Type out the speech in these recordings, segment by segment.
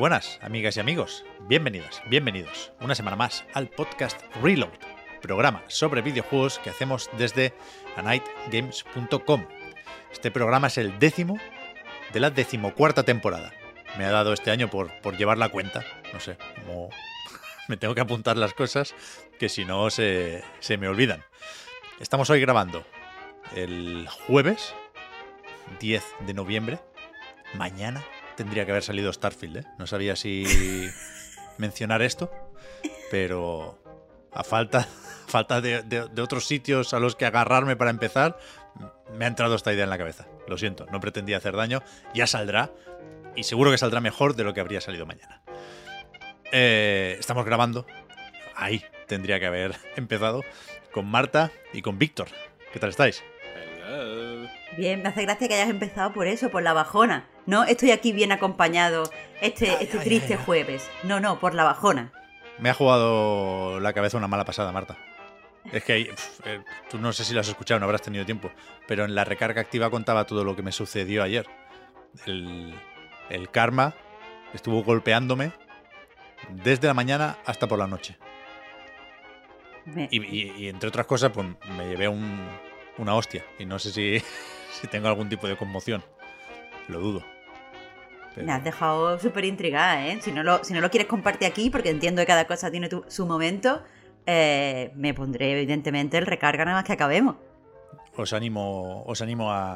buenas, amigas y amigos. Bienvenidas, bienvenidos una semana más al podcast Reload, programa sobre videojuegos que hacemos desde anightgames.com. Este programa es el décimo de la decimocuarta temporada. Me ha dado este año por, por llevar la cuenta. No sé, como me tengo que apuntar las cosas que si no se, se me olvidan. Estamos hoy grabando el jueves 10 de noviembre. Mañana tendría que haber salido Starfield, ¿eh? No sabía si mencionar esto, pero a falta, a falta de, de- de otros sitios a los que agarrarme para empezar, me ha entrado esta idea en la cabeza. Lo siento, no pretendía hacer daño, ya saldrá, y seguro que saldrá mejor de lo que habría salido mañana. Eh, estamos grabando, ahí tendría que haber empezado, con Marta y con Víctor. ¿Qué tal estáis? Bien, me hace gracia que hayas empezado por eso, por la bajona. No, estoy aquí bien acompañado este, este triste jueves. No, no, por la bajona. Me ha jugado la cabeza una mala pasada, Marta. Es que pf, eh, tú no sé si lo has escuchado, no habrás tenido tiempo, pero en la recarga activa contaba todo lo que me sucedió ayer. El, el karma estuvo golpeándome desde la mañana hasta por la noche. Me- Y, y- y entre otras cosas, pues me llevé un- una hostia. Y no sé si, si tengo algún tipo de conmoción. Lo dudo. Pero- Me has dejado súper intrigada, ¿eh? Si no, lo, si no lo quieres compartir aquí, porque entiendo que cada cosa tiene tu- su momento, eh, me pondré evidentemente el recarga nada más que acabemos. os animo, os animo a,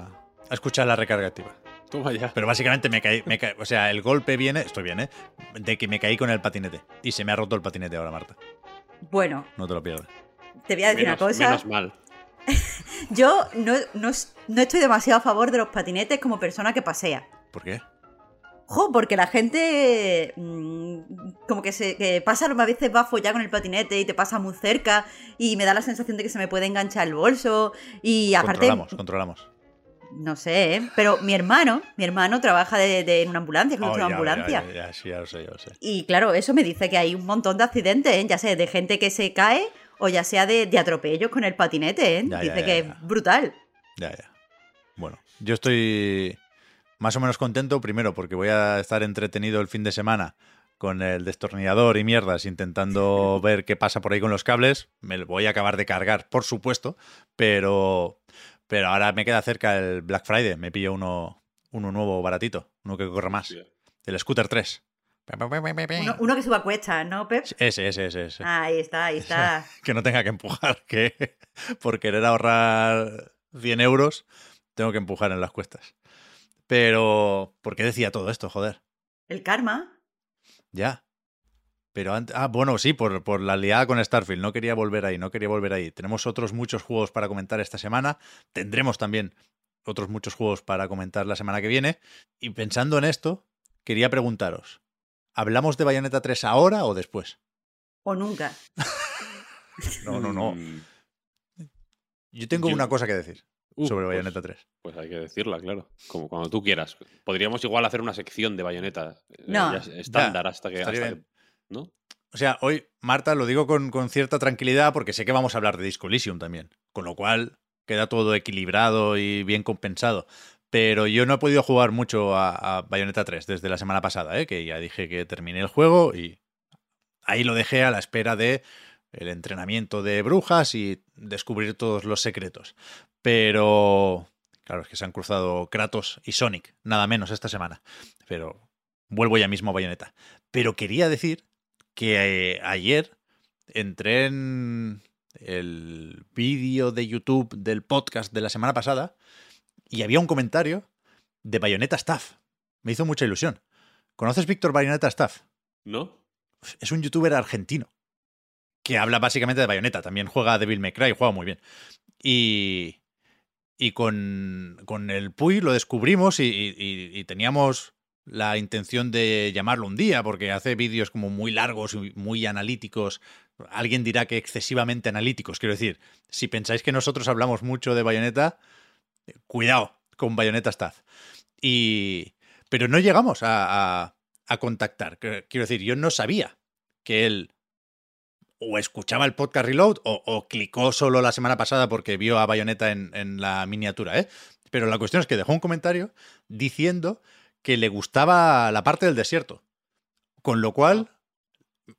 a escuchar la recarga activa. Toma ya. Pero básicamente me caí, me caí- o sea, el golpe viene, estoy bien, ¿eh? De que me caí con el patinete. Y se me ha roto el patinete ahora, Marta. Bueno, No te lo pierdas. te voy a decir menos, una cosa. menos mal. Yo no, no, no estoy demasiado a favor de los patinetes como persona que pasea. ¿Por qué? Jo, porque la gente mm, como que se que pasa a veces va a follar con el patinete y te pasa muy cerca y me da la sensación de que se me puede enganchar el bolso y aparte Controlamos, controlamos. no sé, ¿eh? pero mi hermano, mi hermano trabaja de, de- en una ambulancia, Oh, una ya, ambulancia. ya, ya, ya, sí, ya lo sé, ya lo sé. Y claro, eso me dice que hay un montón de accidentes, ¿eh? ya sea de gente que se cae o ya sea de, de atropellos con el patinete, ¿eh? Dice que es brutal. Ya, ya. Bueno, yo estoy más o menos contento, primero porque voy a estar entretenido el fin de semana con el destornillador y mierdas, intentando ver qué pasa por ahí con los cables. Me lo voy a acabar de cargar, por supuesto, pero, pero ahora me queda cerca el Black Friday. Me pillo uno, uno nuevo baratito, uno que corre más. El Scooter 3. Uno, uno que suba cuestas, ¿no, Pep? Ese, ese, ese, ese. Ahí está, ahí está. Que no tenga que empujar, que por querer ahorrar 100 euros tengo que empujar en las cuestas. Pero, ¿por qué decía todo esto, joder? El karma. Ya. Pero antes, ah, bueno, sí, por, por la liada con Starfield. No quería volver ahí, no quería volver ahí. Tenemos otros muchos juegos para comentar esta semana. Tendremos también otros muchos juegos para comentar la semana que viene. Y pensando en esto, quería preguntaros, ¿hablamos de Bayonetta 3 ahora o después? O nunca. No, no, no. Mm, Yo tengo Yo- una cosa que decir uh, sobre pues- Bayonetta 3. Pues hay que decirla, claro. Como cuando tú quieras. Podríamos igual hacer una sección de bayoneta eh, ya estándar hasta que- ¿No? O sea, hoy, Marta, lo digo con, con cierta tranquilidad porque sé que vamos a hablar de Disco Elysium también. Con lo cual, queda todo equilibrado y bien compensado. Pero yo no he podido jugar mucho a, a Bayonetta 3 desde la semana pasada, ¿eh? que ya dije que terminé el juego y ahí lo dejé a la espera de el entrenamiento de brujas y descubrir todos los secretos. Pero, claro, es que se han cruzado Kratos y Sonic, nada menos esta semana. Pero vuelvo ya mismo a Bayonetta. Pero quería decir que eh, ayer entré en el vídeo de YouTube del podcast de la semana pasada y había un comentario de Bayonetta Staff. Me hizo mucha ilusión. ¿Conoces Víctor Bayonetta Staff? ¿No? Es un youtuber argentino. Que habla básicamente de Bayonetta. También juega Devil May Cry, juega muy bien. Y, y con, con el Puy lo descubrimos y, teníamos la intención de llamarlo un día, porque hace vídeos como muy largos y muy analíticos. Alguien dirá que excesivamente analíticos. Quiero decir, si pensáis que nosotros hablamos mucho de Bayonetta, cuidado con Bayonetta Staff. Y, pero no llegamos a, a- contactar. Quiero decir, yo no sabía que él o escuchaba el podcast Reload o, clicó solo la semana pasada porque vio a Bayonetta en, la miniatura, ¿eh? Pero la cuestión es que dejó un comentario diciendo que le gustaba la parte del desierto. Con lo cual,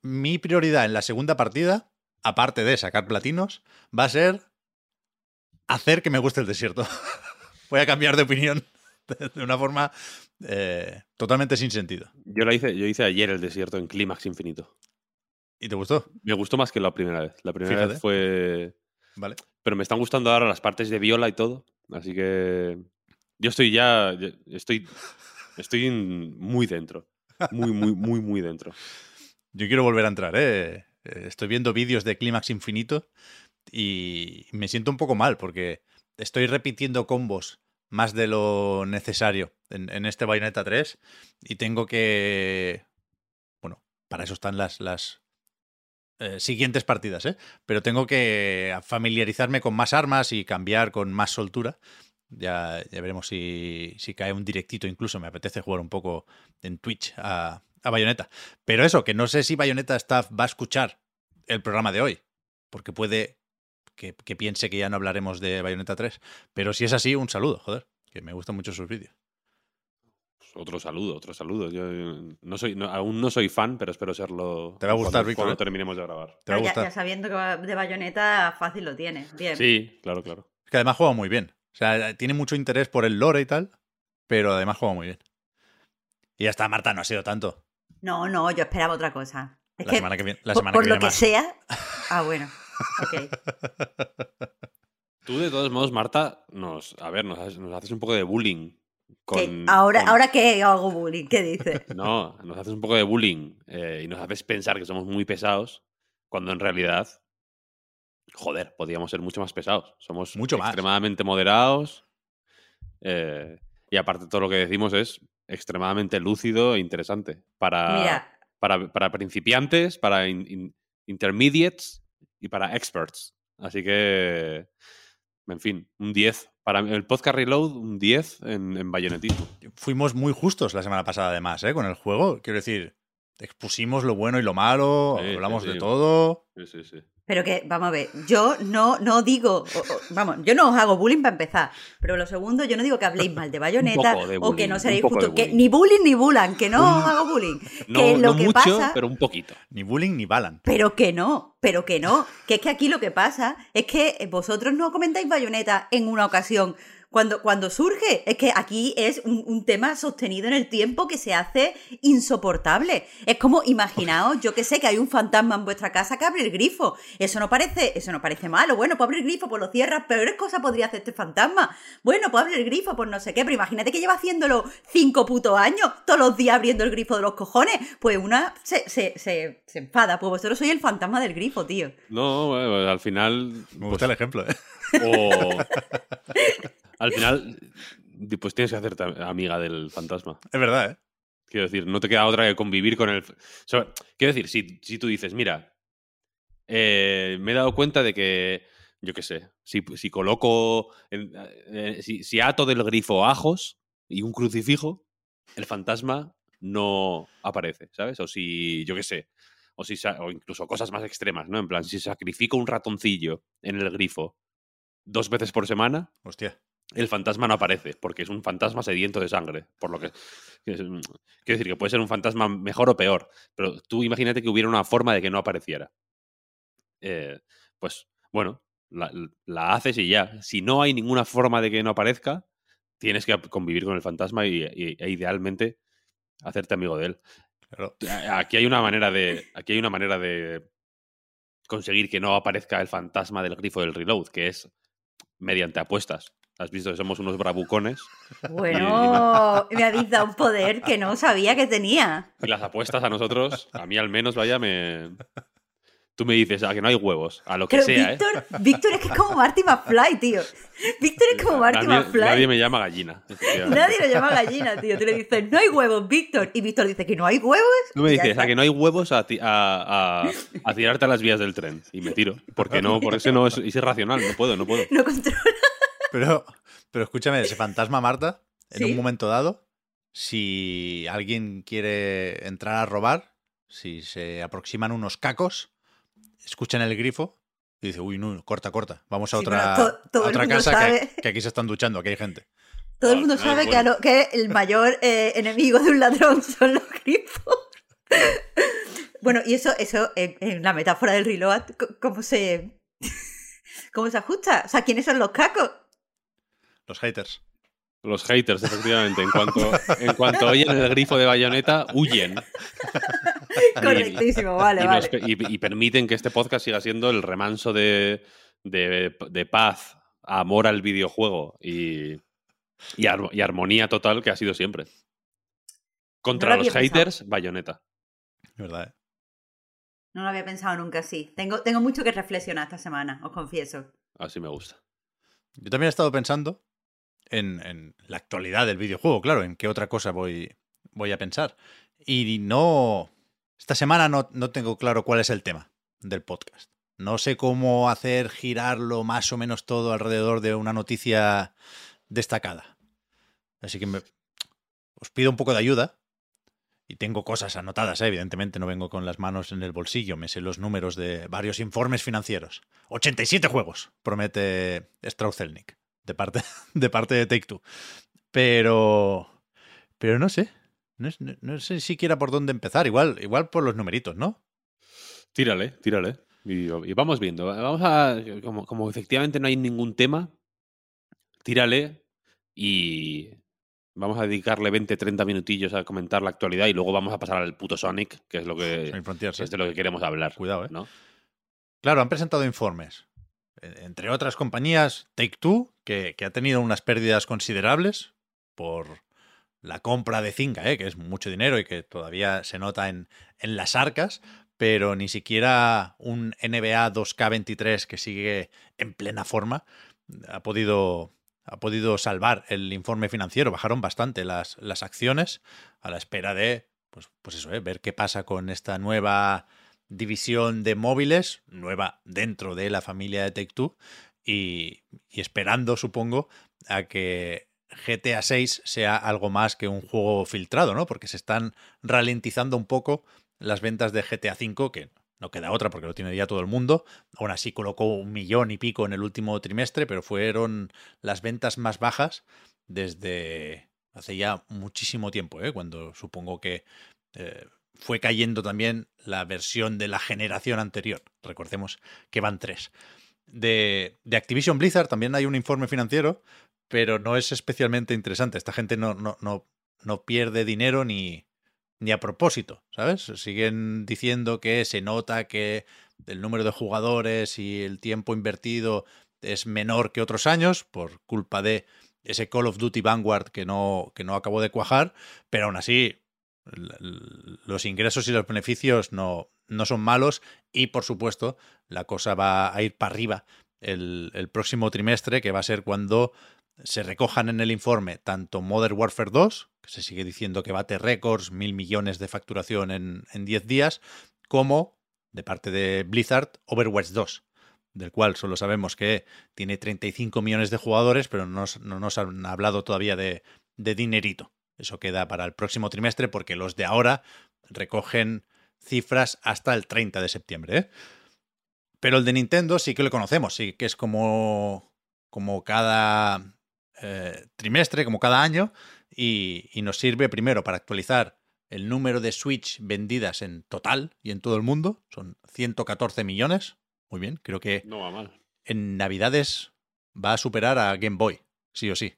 mi prioridad en la segunda partida, aparte de sacar platinos, va a ser hacer que me guste el desierto. Voy a cambiar de opinión de de una forma eh, totalmente sin sentido. Yo la hice, yo hice ayer el desierto en Clímax Infinito. ¿Y te gustó? Me gustó más que la primera vez. La primera Fíjate. vez fue. Vale. Pero me están gustando ahora las partes de viola y todo. Así que. Yo estoy ya. Estoy. Estoy muy dentro. Muy, muy, muy, muy dentro. Yo quiero volver a entrar, ¿eh? Eh, Estoy viendo vídeos de Clímax Infinito y me siento un poco mal porque estoy repitiendo combos más de lo necesario en, en este Bayonetta 3 y tengo que... Bueno, para eso están las, las eh, siguientes partidas, ¿eh? Pero tengo que familiarizarme con más armas y cambiar con más soltura. Ya, veremos si, si cae un directito incluso. Me apetece jugar un poco en Twitch a, a Bayonetta. Pero eso, que no sé si Bayonetta Staff va a escuchar el programa de hoy, porque puede que, que piense que ya no hablaremos de Bayonetta 3. Pero si es así, un saludo, joder, que me gustan mucho sus vídeos. Otro saludo, otro saludo. Yo eh, no soy, no- aún no soy fan, pero espero serlo. Te va a gustar, cuando, Víctor, Cuando ¿eh? terminemos de grabar. Te va a ya, gustar. ya sabiendo que va de bayoneta, fácil lo tienes. Bien. Sí, claro, claro. Es que además juega muy bien. O sea, tiene mucho interés por el lore y tal, pero además juega muy bien. Y ya está, Marta, no ha sido tanto. No, no, yo esperaba otra cosa. Es La que, semana que viene, la por, semana por que lo viene que más. sea. Ah, bueno. Ok. Tú, de todos modos, Marta, nos, a ver, nos, nos haces un poco de bullying. ¿Ahora, con- ¿Ahora qué hago bullying? ¿Qué dices? No, nos haces un poco de bullying eh, y nos haces pensar que somos muy pesados, cuando en realidad, joder, podríamos ser mucho más pesados. Somos Mucho más. extremadamente moderados eh, y aparte todo lo que decimos es extremadamente lúcido e interesante para, para, para principiantes, para in- in- intermediates y para experts. Así que, en fin, un 10. Para el podcast Reload, un 10 en, en bayonetismo. Fuimos muy justos la semana pasada, además, ¿eh? con el juego. Quiero decir, expusimos lo bueno y lo malo, Sí, hablamos sí. de todo. Sí, sí, sí. pero que, vamos a ver, yo no, no digo, o- o- vamos, yo no os hago bullying para empezar, pero lo segundo, yo no digo que habléis mal de bayoneta o que no seréis justos, que bullying. ni bullying ni bulan, que no os hago bullying. No, que lo no que mucho, pasa, pero un poquito. Ni bullying ni balan. Pero que no, pero que no. Que es que aquí lo que pasa es que vosotros no comentáis bayoneta en una ocasión. Cuando, cuando surge, es que aquí es un, un tema sostenido en el tiempo que se hace insoportable. Es como, imaginaos, yo que sé, que hay un fantasma en vuestra casa que abre el grifo. Eso no parece, eso no parece malo. Bueno, pues abre el grifo, pues lo cierras, peores cosas podría hacer este fantasma. Bueno, pues abre el grifo, pues no sé qué, pero imagínate que lleva haciéndolo cinco putos años, todos los días abriendo el grifo de los cojones. Pues una se, se, se, se enfada. Pues vosotros sois el fantasma del grifo, tío. No, bueno, pues al final. Me gusta el ejemplo, ¿eh? O. al final, pues tienes que hacerte amiga del fantasma. Es verdad, ¿eh? Quiero decir, no te queda otra que convivir con el. o sea, quiero decir, si, si tú dices, mira, eh, me he dado cuenta de que, yo qué sé, si, si coloco, eh, si, si ato del grifo ajos y un crucifijo, el fantasma no aparece, ¿sabes? O si, yo qué sé, o, si, o incluso cosas más extremas, ¿no? En plan, si sacrifico un ratoncillo en el grifo dos veces por semana, Hostia. El fantasma no aparece, porque es un fantasma sediento de sangre. Por lo que. mm, quiero decir que puede ser un fantasma mejor o peor, pero tú imagínate que hubiera una forma de que no apareciera. Eh, pues, bueno, la, la haces y ya. Si no hay ninguna forma de que no aparezca, tienes que convivir con el fantasma y, y- e idealmente hacerte amigo de él. Claro. Aquí hay una manera de. Aquí hay una manera de conseguir que no aparezca el fantasma del grifo del reload, que es mediante apuestas. Has visto que somos unos bravucones. Bueno, me habéis dado un poder que no sabía que tenía. Y las apuestas a nosotros, a mí al menos, vaya, me, Tú me dices, a que no hay huevos, a lo que Pero sea, ¿eh? Víctor, Víctor es que es como Marty McFly, tío. Víctor es como Marty Nadie, McFly. nadie me llama gallina. Nadie lo llama gallina, tío. Tú le dices, no hay huevos, Víctor. Y Víctor dice que no hay huevos. Tú me dices, a que no hay huevos a, a, a- a tirarte a las vías del tren. Y me tiro. Porque no, por eso no es, es irracional, no puedo, no puedo. No controla. Pero, pero escúchame, ese fantasma Marta, en ¿Sí? un momento dado, si alguien quiere entrar a robar, si se aproximan unos cacos, escuchan el grifo y dice, uy, no, corta, corta, vamos a Sí, otra, to- a otra casa que, sabe- que aquí se están duchando, aquí hay gente. Todo el Ah, mundo no, sabe que, bueno. a lo- que el mayor eh, enemigo de un ladrón son los grifos. bueno, y eso, eso en, en la metáfora del reload, ¿cómo se, ¿cómo se ajusta? O sea, ¿quiénes son los cacos? Los haters. Los haters, efectivamente. En cuanto, en cuanto oyen el grifo de bayoneta, huyen. Correctísimo, vale, y, nos- vale. y- y permiten que este podcast siga siendo el remanso de, de- de paz, amor al videojuego y, y, ar- y armonía total que ha sido siempre. Contra No lo los pensado. haters, bayoneta. ¿Verdad? eh? No lo había pensado nunca así. Tengo, tengo mucho que reflexionar esta semana, os confieso. Así me gusta. Yo también he estado pensando en, la actualidad del videojuego, claro, en qué otra cosa voy, voy a pensar. Y no. Esta semana no, no tengo claro cuál es el tema del podcast. No sé cómo hacer girarlo más o menos todo alrededor de una noticia destacada. Así que me- os pido un poco de ayuda. Y tengo cosas anotadas, ¿eh? evidentemente no vengo con las manos en el bolsillo, me sé los números de varios informes financieros. 87 juegos, promete Strauss-Zelnick, de parte, de parte de Take-Two. Pero, pero no sé, no, no- no sé siquiera por dónde empezar, igual, igual por los numeritos, ¿no? Tírale, tírale. Y, y vamos viendo. Vamos a. Como, como efectivamente no hay ningún tema, tírale y. Vamos a dedicarle 20, 30 minutillos a comentar la actualidad y luego vamos a pasar al puto Sonic, que es lo que, es de lo que queremos hablar. Cuidado, ¿eh? ¿no? Claro, han presentado informes. Entre otras compañías, Take-Two, que, que ha tenido unas pérdidas considerables por la compra de Zynga, ¿eh? que es mucho dinero y que todavía se nota en, en las arcas, pero ni siquiera un NBA 2K23 que sigue en plena forma ha podido, ha podido salvar el informe financiero. Bajaron bastante las, las acciones a la espera de, pues, pues eso, ¿eh? ver qué pasa con esta nueva división de móviles, nueva dentro de la familia de Take-Two, y, y esperando, supongo, a que GTA 6 sea algo más que un juego filtrado, ¿no? Porque se están ralentizando un poco las ventas de GTA 5, que no queda otra porque lo tiene ya todo el mundo. Aún así colocó un millón y pico en el último trimestre, pero fueron las ventas más bajas desde hace ya muchísimo tiempo, ¿eh? cuando supongo que eh, fue cayendo también la versión de la generación anterior. Recordemos que van tres. De, de Activision Blizzard también hay un informe financiero, pero no es especialmente interesante. Esta gente no, no, no, no pierde dinero ni, ni a propósito, ¿sabes? Siguen diciendo que se nota que el número de jugadores y el tiempo invertido es menor que otros años por culpa de ese Call of Duty Vanguard que no, que no acabó de cuajar, pero aún así los ingresos y los beneficios no, no son malos y por supuesto la cosa va a ir para arriba el, el próximo trimestre, que va a ser cuando se recojan en el informe tanto Modern Warfare 2, que se sigue diciendo que bate récords, mil millones de facturación en, en 10 días, como de parte de Blizzard Overwatch 2, del cual solo sabemos que tiene 35 millones de jugadores, pero no, nos- no nos han hablado todavía de, de dinerito. Eso queda para el próximo trimestre porque los de ahora recogen cifras hasta el 30 de septiembre. ¿eh? Pero el de Nintendo sí que lo conocemos, sí que es como, como cada eh, trimestre, como cada año, y, y nos sirve primero para actualizar el número de Switch vendidas en total y en todo el mundo. Son 114 millones. Muy bien, creo que No va mal. en Navidades va a superar a Game Boy, sí o sí.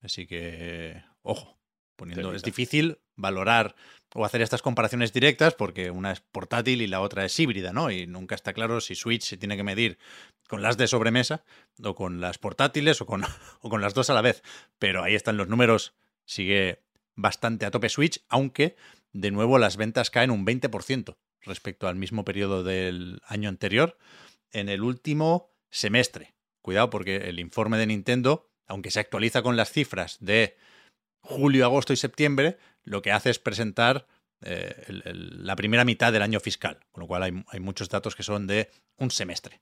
Así que, ojo, poniendo, es difícil valorar o hacer estas comparaciones directas porque una es portátil y la otra es híbrida, ¿no? Y nunca está claro si Switch se tiene que medir con las de sobremesa o con las portátiles o con, o con las dos a la vez. Pero ahí están los números, sigue bastante a tope Switch, aunque de nuevo las ventas caen un 20% respecto al mismo periodo del año anterior en el último semestre. Cuidado porque el informe de Nintendo, aunque se actualiza con las cifras de julio, agosto y septiembre, lo que hace es presentar eh, la primera mitad del año fiscal, con lo cual hay, muchos datos que son de un semestre.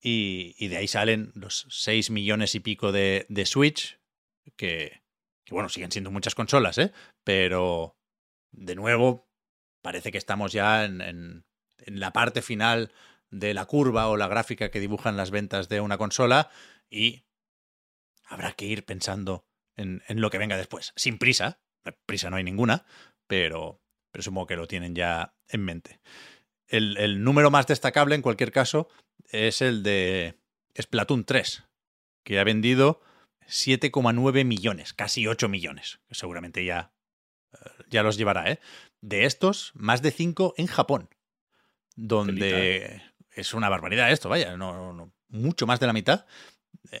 Y, de ahí salen los 6 millones y pico de, Switch, que, bueno, siguen siendo muchas consolas, ¿eh? Pero, de nuevo, parece que estamos ya en- en la parte final de la curva o la gráfica que dibujan las ventas de una consola y habrá que ir pensando en, en lo que venga después. Sin prisa, prisa no hay ninguna, pero presumo que lo tienen ya en mente. El, el número más destacable, en cualquier caso, es el de Splatoon 3, que ha vendido 7,9 millones, casi 8 millones, que seguramente ya, eh, ya los llevará, ¿eh? De estos, más de 5 en Japón, donde es una barbaridad esto, vaya, no, no- no, mucho más de la mitad.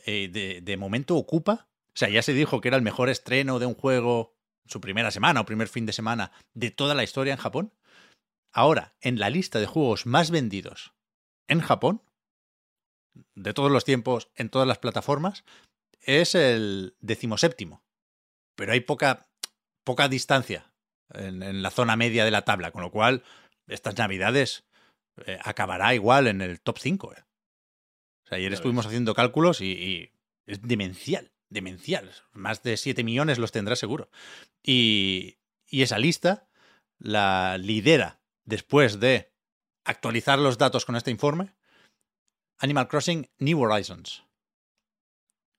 Eh, de, de momento ocupa, o sea, ya se dijo que era el mejor estreno de un juego su primera semana o primer fin de semana de toda la historia en Japón. Ahora, en la lista de juegos más vendidos en Japón, de todos los tiempos, en todas las plataformas, es el decimoséptimo. Pero hay poca, poca distancia en, en la zona media de la tabla, con lo cual estas navidades eh, acabará igual en el top 5. eh. O sea, ayer estuvimos haciendo cálculos y, y es demencial, demencial. Más de 7 millones los tendrá seguro. Y, y esa lista la lidera después de actualizar los datos con este informe Animal Crossing New Horizons.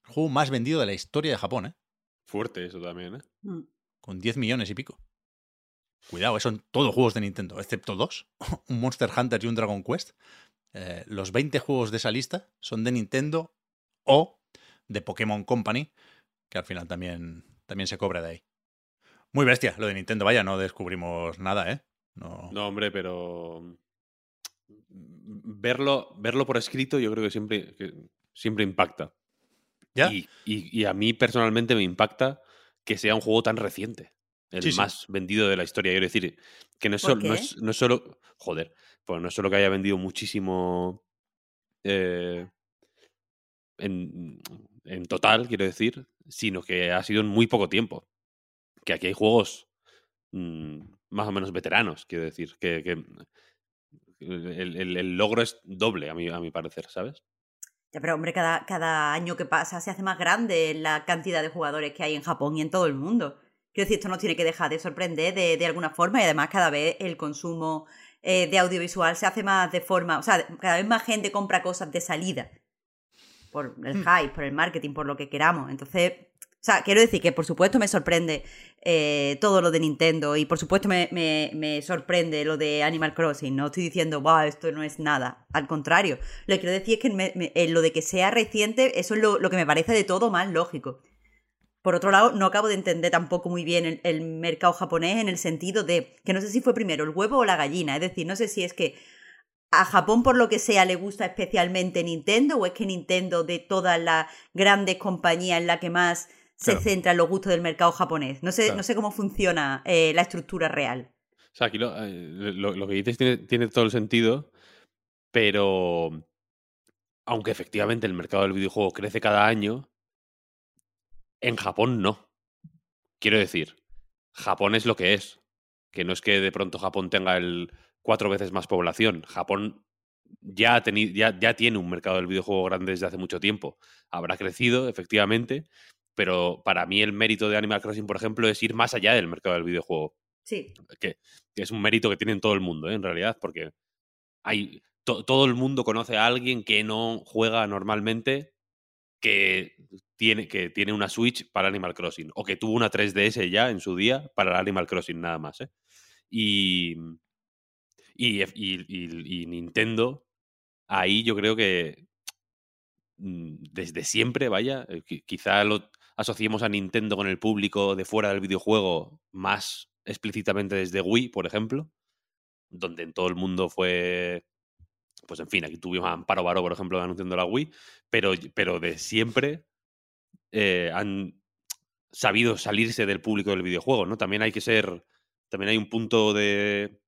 El juego más vendido de la historia de Japón, ¿eh? Fuerte eso también, ¿eh? Mm. Con 10 millones y pico. Cuidado, eh, son todos juegos de Nintendo, excepto dos, un Monster Hunter y un Dragon Quest. Eh, los 20 juegos de esa lista son de Nintendo o de Pokémon Company, que al final también, también se cobra de ahí. Muy bestia lo de Nintendo, vaya, no descubrimos nada, ¿eh? No, No, hombre, pero verlo, verlo por escrito yo creo que siempre, que siempre impacta. ¿Ya? Y, y- y a mí personalmente me impacta que sea un juego tan reciente. El Sí, sí. más vendido de la historia. Quiero decir, que no es, ¿Por solo, no qué? es, no es solo. Joder, pues no es solo que haya vendido muchísimo. eh, en, en total, quiero decir, sino que ha sido en muy poco tiempo. Que aquí hay juegos mm, más o menos veteranos, quiero decir. Que, el- el logro es doble, a mi, a mi parecer, ¿sabes? Ya, pero hombre, cada, cada año que pasa se hace más grande la cantidad de jugadores que hay en Japón y en todo el mundo. Quiero decir, esto nos tiene que dejar de sorprender de, de alguna forma y además cada vez el consumo eh, de audiovisual se hace más de forma, o sea, cada vez más gente compra cosas de salida por el Hmm. hype, por el marketing, por lo que queramos. Entonces, o sea, quiero decir que por supuesto me sorprende eh, todo lo de Nintendo y por supuesto me, me- me sorprende lo de Animal Crossing. No estoy diciendo, wow, esto no es nada. Al contrario, lo que quiero decir es que me- eh, lo de que sea reciente, eso es lo, lo que me parece de todo más lógico. Por otro lado, no acabo de entender tampoco muy bien el, el mercado japonés en el sentido de que no sé si fue primero el huevo o la gallina. Es decir, no sé si es que a Japón por lo que sea le gusta especialmente Nintendo o es que Nintendo de todas las grandes compañías es la que más se Claro. centra en los gustos del mercado japonés. No sé, Claro. no sé cómo funciona eh, la estructura real. O sea, aquí lo, eh, lo- lo que dices tiene, tiene todo el sentido, pero aunque efectivamente el mercado del videojuego crece cada año, en Japón no. Quiero decir, Japón es lo que es. Que no es que de pronto Japón tenga el cuatro veces más población. Japón ya, ha teni- ya, ya tiene un mercado del videojuego grande desde hace mucho tiempo. Habrá crecido, efectivamente, pero para mí el mérito de Animal Crossing, por ejemplo, es ir más allá del mercado del videojuego Sí. que, que es un mérito que tiene todo el mundo, ¿eh? en realidad, porque hay to- todo el mundo conoce a alguien que no juega normalmente que tiene, que tiene una Switch para Animal Crossing o que tuvo una 3DS ya en su día para Animal Crossing nada más. ¿eh? Y, y, Nintendo, ahí yo creo que mm, desde siempre, vaya, eh, qui- quizá lo asociemos a Nintendo con el público de fuera del videojuego más explícitamente desde Wii, por ejemplo, donde en todo el mundo fue, pues en fin, aquí tuvimos a Amparo Baró, por ejemplo, anunciando la Wii, pero, pero de siempre eh, han sabido salirse del público del videojuego, ¿no? También hay que ser, también hay un punto de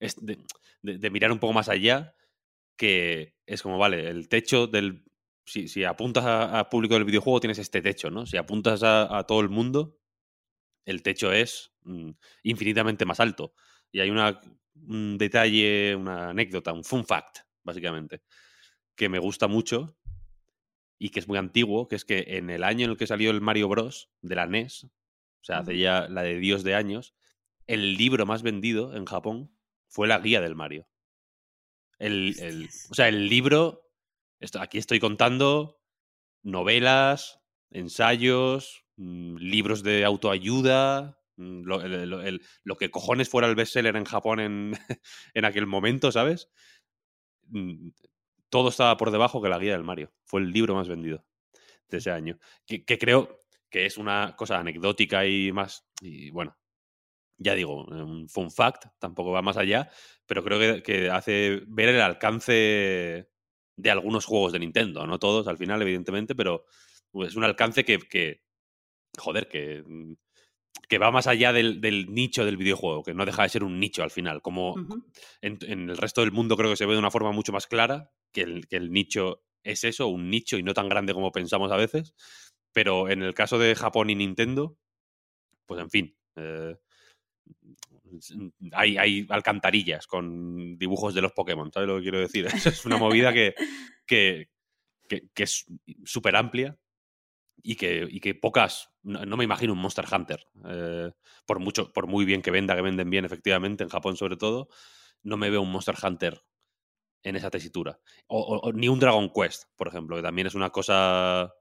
es de, de- de mirar un poco más allá, que es como, vale, el techo del... Si, si apuntas a, a público del videojuego tienes este techo, ¿no? Si apuntas a, a todo el mundo, el techo es mm, infinitamente más alto. Y hay una, un detalle, una anécdota, un fun fact, básicamente, que me gusta mucho y que es muy antiguo, que es que en el año en el que salió el Mario Bros. de la NES, o sea, hace ya la de Dios de años, el libro más vendido en Japón fue la guía del Mario. El, el- o sea, el libro, esto- aquí estoy contando novelas, ensayos, mm, libros de autoayuda, mm, lo, el- que cojones fuera el bestseller en Japón en, en aquel momento, ¿sabes? Mm, Todo estaba por debajo que la guía del Mario. Fue el libro más vendido de ese año. Que, que creo que es una cosa anecdótica y más. Y bueno, ya digo, un fun fact, tampoco va más allá, pero creo que, que hace ver el alcance de algunos juegos de Nintendo, no todos al final, evidentemente, pero es un alcance que, que joder, que, mm, que va más allá del, del nicho del videojuego, que no deja de ser un nicho al final, como en el resto del mundo creo que se ve de una forma mucho más clara, que el, que el nicho es eso, un nicho y no tan grande como pensamos a veces, pero en el caso de Japón y Nintendo, pues en fin, eh, hay, alcantarillas con dibujos de los Pokémon, ¿sabes lo que quiero decir? es una movida que, es súper amplia y que, pocas, no, me imagino un Monster Hunter, eh, por, mucho, por muy bien que venda, que venden bien efectivamente, en Japón sobre todo, no me veo un Monster Hunter en esa tesitura. Ni un Dragon Quest, por ejemplo, que también es una cosa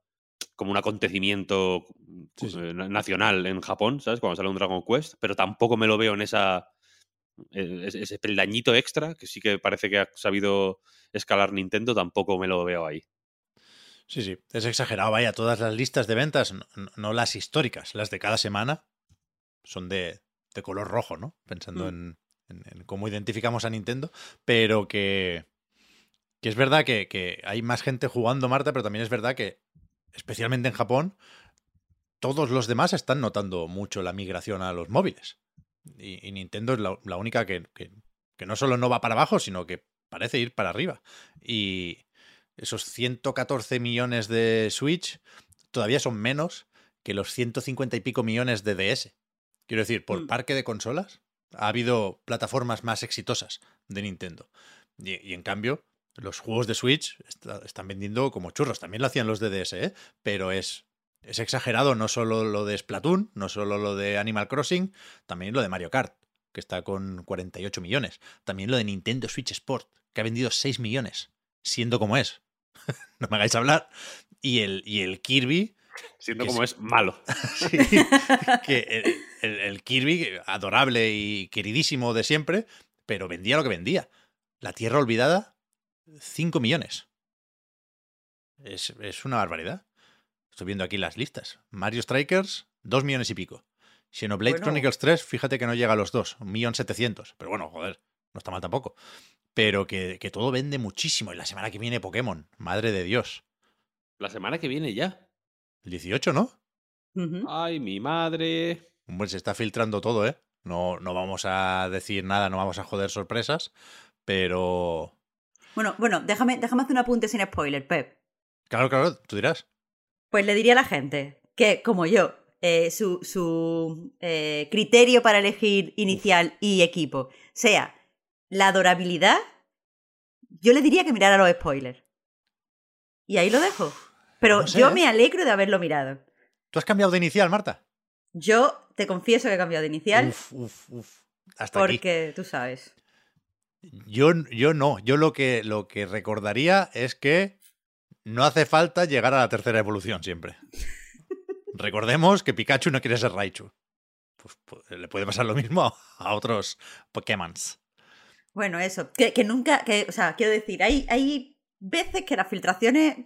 como un acontecimiento Sí, sí. eh, na- nacional en Japón, ¿sabes? Cuando sale un Dragon Quest, pero tampoco me lo veo en esa eh, ese ese peldañito extra que sí que parece que ha sabido escalar Nintendo, tampoco me lo veo ahí. Sí, sí, es exagerado. Vaya, todas las listas de ventas, no, no- no las históricas, las de cada semana, son de, de color rojo, ¿no? Pensando Mm. en, en- en cómo identificamos a Nintendo, pero que, que es verdad que, que hay más gente jugando, Marta, pero también es verdad que, especialmente en Japón, todos los demás están notando mucho la migración a los móviles. Y, y Nintendo es la, la única que, que- que no solo no va para abajo, sino que parece ir para arriba. Y esos 114 millones de Switch todavía son menos que los 150 y pico millones de DS. Quiero decir, por Mm. parque de consolas ha habido plataformas más exitosas de Nintendo. Y, y en cambio, los juegos de Switch está- están vendiendo como churros. También lo hacían los de DS, ¿eh? pero es, es exagerado no solo lo de Splatoon, no solo lo de Animal Crossing, también lo de Mario Kart, que está con 48 millones. También lo de Nintendo Switch Sport, que ha vendido 6 millones, siendo como es. no me hagáis hablar. Y el, y el Kirby, Siendo como es malo. Sí, que el, el- el Kirby, adorable y queridísimo de siempre, pero vendía lo que vendía. La Tierra Olvidada, 5 millones. Es, es una barbaridad. Estoy viendo aquí las listas. Mario Strikers, 2 millones y pico. Xenoblade Bueno. Chronicles 3, fíjate que no llega a los 2, 1.700.000. Pero bueno, joder, no está mal tampoco. Pero que, que todo vende muchísimo. Y la semana que viene Pokémon, madre de Dios. La semana que viene ya. El 18, ¿no? Ay, mi madre. Hombre, se está filtrando todo, ¿eh? No, no vamos a decir nada, no vamos a joder sorpresas, pero... Bueno, bueno, déjame, déjame hacer un apunte sin spoiler, Pep. Claro, claro, tú dirás. Pues le diría a la gente que, como yo, eh, su, su eh, criterio para elegir inicial y equipo sea la adorabilidad, yo le diría que mirara los spoilers. Y ahí lo dejo. Pero No sé, yo ¿eh? me alegro de haberlo mirado. ¿Tú has cambiado de inicial, Marta? Yo te confieso que he cambiado de inicial Uf, uf, uf. Hasta aquí. porque tú sabes. Yo, yo no. Yo lo que, lo que recordaría es que no hace falta llegar a la tercera evolución siempre. Recordemos que Pikachu no quiere ser Raichu. Pues, pues, le puede pasar lo mismo a, a otros Pokémon. Bueno, eso, que, que nunca, que, o sea, quiero decir, hay, hay veces que las filtraciones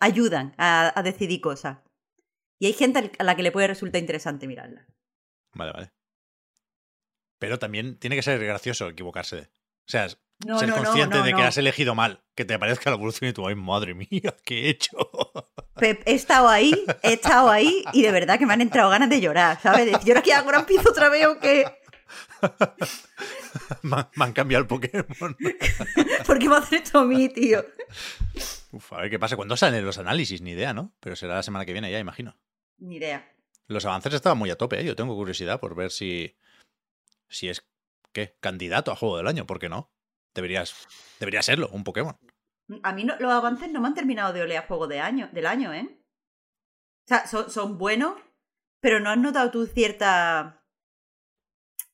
ayudan a, a decidir cosas. Y hay gente a la que le puede resultar interesante mirarla. Vale, vale. Pero también tiene que ser gracioso equivocarse. O sea, No, ser no, consciente no, de que has elegido mal, que te aparezca la evolución y tú, ay, madre mía, ¿qué he hecho? Pep, he estado ahí, he estado ahí y de verdad que me han entrado ganas de llorar, ¿sabes? ¿yo ahora qué hago? ¿Ahora empiezo otra vez o qué? me, han- me han cambiado el Pokémon. ¿Por qué me haces esto a mí, tío? Uf, a ver qué pasa. ¿Cuándo salen los análisis? Ni idea, ¿no? Pero será la semana que viene ya, imagino. Ni idea. Los avances estaban muy a tope, ¿eh? Yo tengo curiosidad por ver si, si es, ¿qué? Candidato a juego del año, ¿por qué no? Deberías, debería serlo, un Pokémon. A mí no- los avances no me han terminado de oler a juego de año, del año, ¿eh? O sea, son, son buenos, pero no has notado tú cierta.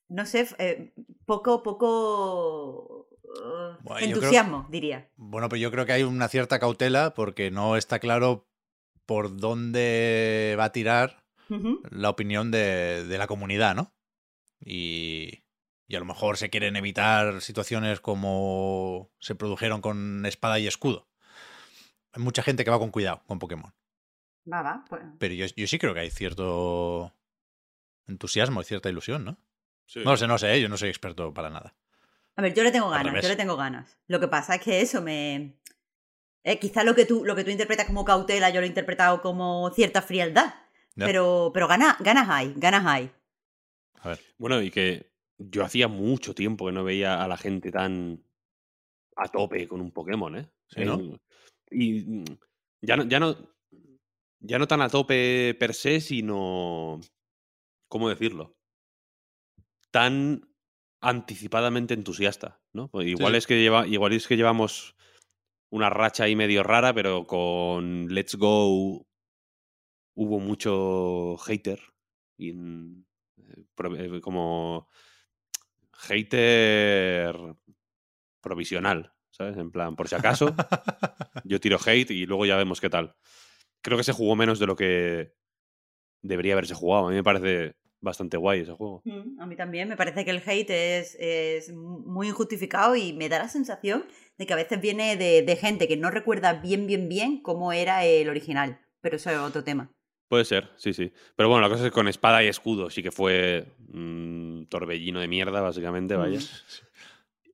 No sé, eh, poco, poco. creo- entusiasmo, diría. Bueno, pero yo creo que hay una cierta cautela porque no está claro por dónde va a tirar la opinión de, de la comunidad, ¿no? Y, y a lo mejor se quieren evitar situaciones como se produjeron con espada y escudo. Hay mucha gente que va con cuidado con Pokémon. Va, va. Pues. Pero yo, yo sí creo que hay cierto entusiasmo y cierta ilusión, ¿no? Sí. No sé, no sé, ¿eh? yo no soy experto para nada. A ver, yo le tengo ganas, yo le tengo ganas. Lo que pasa es que eso me. Eh, quizá lo que tú, lo que tú interpretas como cautela, yo lo he interpretado como cierta frialdad. Pero, pero ganas, ganas hay, ganas hay. A ver. Bueno, y que yo hacía mucho tiempo que no veía a la gente tan a tope con un Pokémon, ¿eh? Sí, ¿no? Y mm, ya no, ya no, ya no tan a tope per se, sino, ¿cómo decirlo? Tan anticipadamente entusiasta, ¿no? Pues igual sí. es que lleva, igual es que llevamos una racha ahí medio rara, pero con Let's Go hubo mucho hater y mm, eh, eh, como hater provisional, ¿sabes? En plan, por si acaso, yo tiro hate y luego ya vemos qué tal. Creo que se jugó menos de lo que debería haberse jugado. A mí me parece bastante guay ese juego. Mm, A mí también me parece que el hate es, es muy injustificado y me da la sensación de que a veces viene de, de gente que no recuerda bien, bien, bien cómo era el original. Pero eso es otro tema. Puede ser, sí, sí. Pero bueno, la cosa es que con espada y escudo sí que fue un torbellino de mierda, básicamente, vaya. Mm.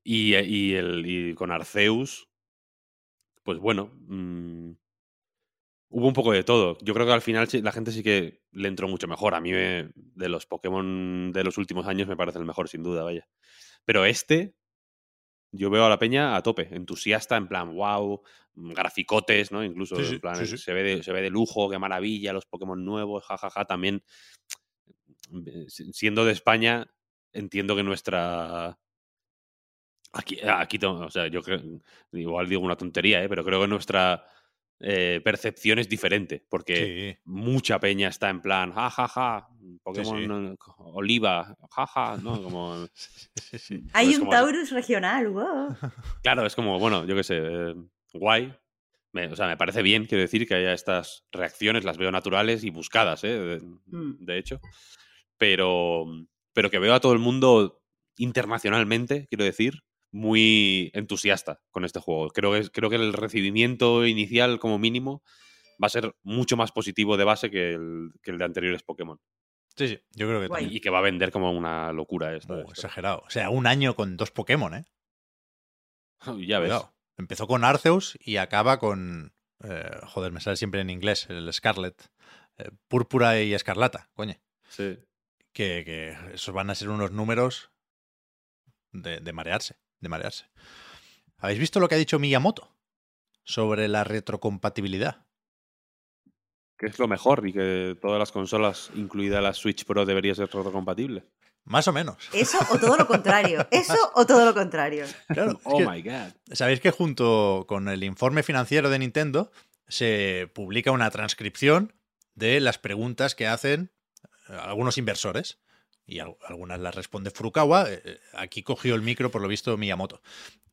Y, eh, y el, y con Arceus, pues bueno, mm, hubo un poco de todo. Yo creo que al final la gente sí que le entró mucho mejor. A mí me- de los Pokémon de los últimos años me parece el mejor, sin duda, vaya. Pero este, yo veo a la peña a tope, entusiasta, en plan, wow, graficotes, ¿no? Incluso, Sí, en plan, sí, sí. Se, ve de, se ve de lujo, qué maravilla, los Pokémon nuevos, jajaja, también. eh, si- Siendo de España, entiendo que nuestra Aquí, aquí o sea, yo creo, igual digo una tontería, ¿eh? pero creo que nuestra eh, percepción es diferente, porque Sí. mucha peña está en plan, ja, ja, ja, Pokémon sí. Oliva, ja, ja, ¿no? Como, Sí, sí. Hay Pues un como- Taurus regional, wow. claro, es como, bueno, yo qué sé, eh, guay. Me- o sea, me parece bien, quiero decir, que haya estas reacciones, las veo naturales y buscadas, ¿eh? de, Mm. de hecho. Pero, pero que veo a todo el mundo internacionalmente, quiero decir, muy entusiasta con este juego. Creo que, creo que el recibimiento inicial, como mínimo, va a ser mucho más positivo de base que el, que el de anteriores Pokémon. Sí, sí, yo creo que Guay. también. Y que va a vender como una locura esta. Oh, esta. exagerado. O sea, un año con dos Pokémon, ¿eh? ya ves. Cuidado. Empezó con Arceus y acaba con. eh, joder, me sale siempre en inglés, el Scarlet. eh, Púrpura y Escarlata, coño. Sí. Que, que esos van a ser unos números de, de marearse, de marearse. ¿Habéis visto lo que ha dicho Miyamoto sobre la retrocompatibilidad? Que es lo mejor y que todas las consolas, incluida la Switch Pro, debería ser retrocompatible. Más o menos. Eso o todo lo contrario. Eso o todo lo contrario. Claro, oh que- my god. Sabéis que junto con el informe financiero de Nintendo se publica una transcripción de las preguntas que hacen eh, algunos inversores. Y al- algunas las responde Furukawa. eh, eh, Aquí cogió el micro, por lo visto, Miyamoto.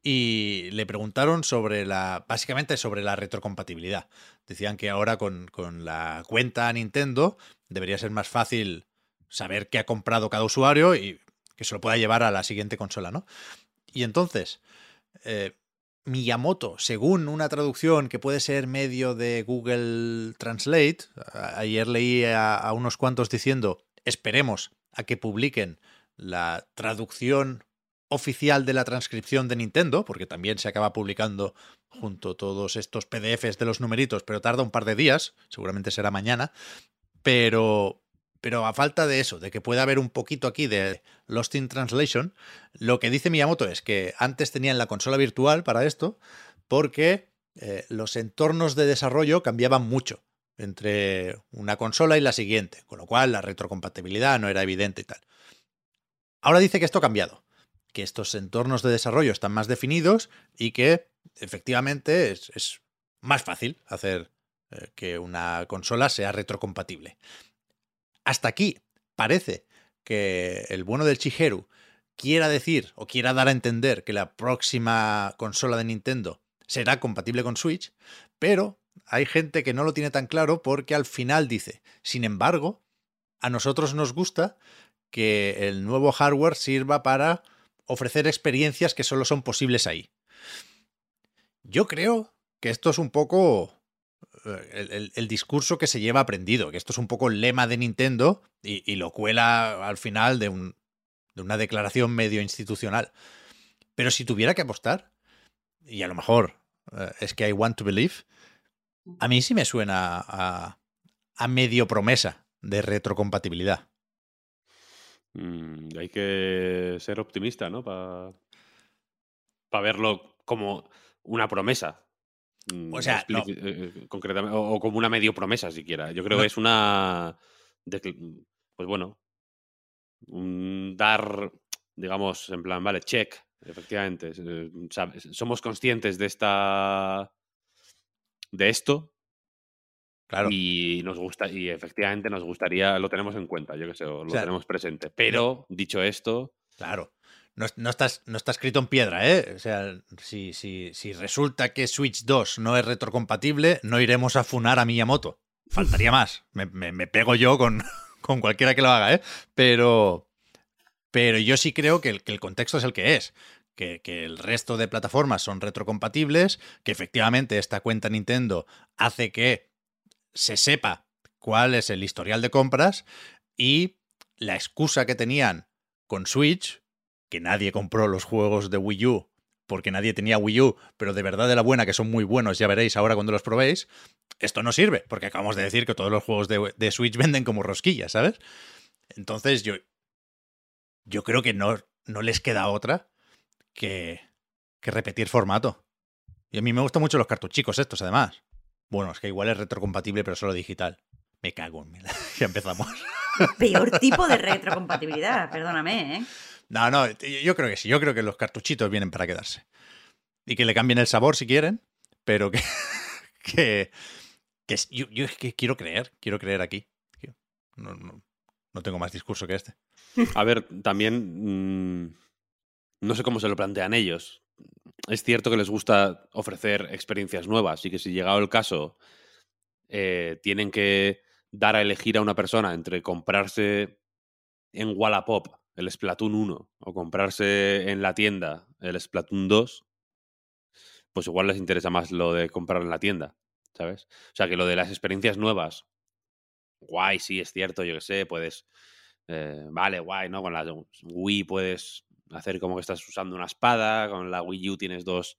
Y le preguntaron sobre la. básicamente sobre la retrocompatibilidad. Decían que ahora con, con la cuenta Nintendo debería ser más fácil saber qué ha comprado cada usuario y que se lo pueda llevar a la siguiente consola, ¿no? Y entonces, eh, Miyamoto, según una traducción que puede ser medio de Google Translate, ayer leí a unos cuantos diciendo, esperemos a que publiquen la traducción oficial de la transcripción de Nintendo, porque también se acaba publicando junto todos estos PDFs de los numeritos, pero tarda un par de días, seguramente será mañana, pero pero a falta de eso, de que pueda haber un poquito aquí de Lost in Translation, lo que dice Miyamoto es que antes tenían la consola virtual para esto, porque eh, los entornos de desarrollo cambiaban mucho entre una consola y la siguiente, con lo cual la retrocompatibilidad no era evidente y tal. Ahora dice que esto ha cambiado, que estos entornos de desarrollo están más definidos y que efectivamente es, más fácil hacer eh, que una consola sea retrocompatible. Hasta aquí parece que el bueno del Chiheru quiera decir o quiera dar a entender que la próxima consola de Nintendo será compatible con Switch, pero hay gente que no lo tiene tan claro porque al final dice, sin embargo, a nosotros nos gusta que el nuevo hardware sirva para ofrecer experiencias que solo son posibles ahí. Yo creo que esto es un poco eh, el, discurso que se lleva aprendido, que esto es un poco el lema de Nintendo y, lo cuela al final de, un, de una declaración medio institucional. Pero si tuviera que apostar, y a lo mejor eh, es que I want to believe, a mí sí me suena a, a medio promesa de retrocompatibilidad. Mm, hay que ser optimista, ¿no? Para verlo como una promesa. Mm, o sea, eh, eh, concretamente, o, como una medio promesa siquiera. Yo creo que es una. pues bueno. Un dar, digamos, en plan, vale, check, efectivamente. Eh, somos conscientes de esta. De esto. Claro. Y nos gusta, y efectivamente nos gustaría, lo tenemos en cuenta, yo que sé, lo tenemos presente. Pero, dicho esto. Claro no, no, no está escrito en piedra, ¿eh? O sea, si, si, si resulta que Switch 2 no es retrocompatible, no iremos a funar a Miyamoto. Faltaría más. Me, me, pego yo con, con, cualquiera que lo haga, ¿eh? Pero, pero yo sí creo que el, que el contexto es el que es. Que, el resto de plataformas son retrocompatibles, que efectivamente esta cuenta Nintendo hace que se sepa cuál es el historial de compras y la excusa que tenían con Switch que nadie compró los juegos de Wii U porque nadie tenía Wii U, pero de verdad de la buena que son muy buenos, ya veréis ahora cuando los probéis, esto no sirve, porque acabamos de decir que todos los juegos de, Switch venden como rosquillas, ¿sabes? Entonces yo, yo creo que no, no les queda otra que, que repetir formato. Y a mí me gustan mucho los cartuchicos estos, además. Bueno, es que igual es retrocompatible, pero solo digital. Me cago en Ya empezamos. Peor tipo de retrocompatibilidad, perdóname, ¿eh? No, no, yo creo que sí. Yo creo que los cartuchitos vienen para quedarse. Y que le cambien el sabor si quieren, pero que. que, yo, es que quiero creer, quiero creer aquí. No, no, tengo más discurso que este. A ver, también. Mm, no sé cómo se lo plantean ellos. Es cierto que les gusta ofrecer experiencias nuevas y que si llegado el caso eh, tienen que dar a elegir a una persona entre comprarse en Wallapop el Splatoon 1 o comprarse en la tienda el Splatoon 2, pues igual les interesa más lo de comprar en la tienda, ¿sabes? O sea, que lo de las experiencias nuevas, guay, sí, es cierto, yo que sé, puedes, eh, vale, guay, ¿no? Con la Wii puedes hacer como que estás usando una espada, con la Wii U tienes dos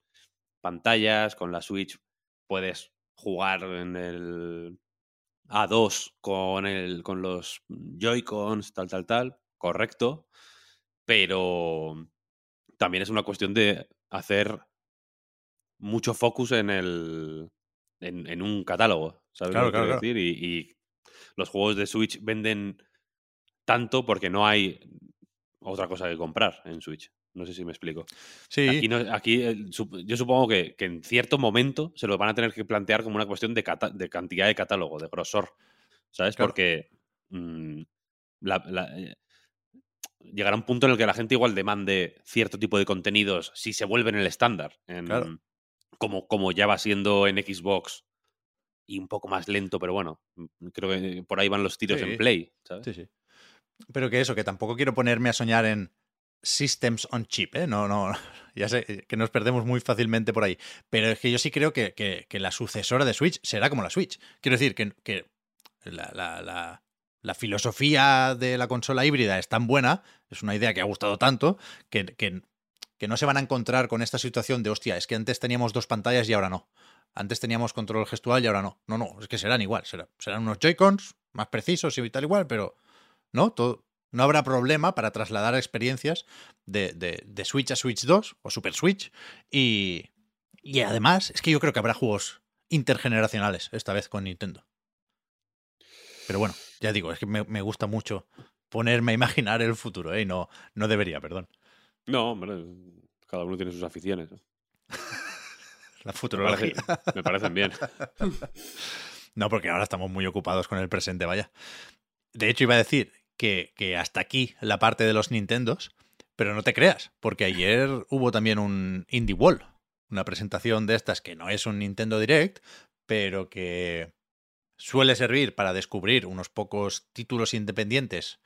pantallas, con la Switch puedes jugar en el A2 con, el, con los Joy-Cons, tal, tal, tal correcto, pero también es una cuestión de hacer mucho focus en el en, un catálogo, ¿sabes lo que quiero decir? Y, los juegos de Switch venden tanto porque no hay otra cosa que comprar en Switch. No sé si me explico. Sí. Aquí, eh, yo supongo que, en cierto momento se lo van a tener que plantear como una cuestión de, de cantidad de catálogo, de grosor. ¿Sabes? Porque mm, la, eh, llegará un punto en el que la gente igual demande cierto tipo de contenidos si se vuelven el estándar. como, como ya va siendo en Xbox y un poco más lento, pero bueno, mm, creo que por ahí van los tiros en Play. Sí, sí. Pero que eso, que tampoco quiero ponerme a soñar en systems on chip, ¿eh? No, no, ya sé que nos perdemos muy fácilmente por ahí. Pero es que yo sí creo que, que, la sucesora de Switch será como la Switch. Quiero decir que, que la, la, la filosofía de la consola híbrida es tan buena, es una idea que ha gustado tanto, que, que, no se van a encontrar con esta situación de, hostia, es que antes teníamos dos pantallas y ahora no. Antes teníamos control gestual y ahora no. No, no, es que serán igual. Serán, serán unos Joy-Cons más precisos y tal igual, pero, ¿no? Todo, no habrá problema para trasladar experiencias de, de- de Switch a Switch 2 o Super Switch. Y, y además, es que yo creo que habrá juegos intergeneracionales esta vez con Nintendo. Pero bueno, ya digo, es que me, me gusta mucho ponerme a imaginar el futuro, ¿eh? Y no, no debería, perdón. No, hombre, cada uno tiene sus aficiones. ¿no? La Me, futurología. parece- me parecen bien. No, porque ahora estamos muy ocupados con el presente, vaya. De hecho, iba a decir que, hasta aquí la parte de los Nintendos, pero no te creas, porque ayer hubo también un Indie Wall, una presentación de estas que no es un Nintendo Direct, pero que suele servir para descubrir unos pocos títulos independientes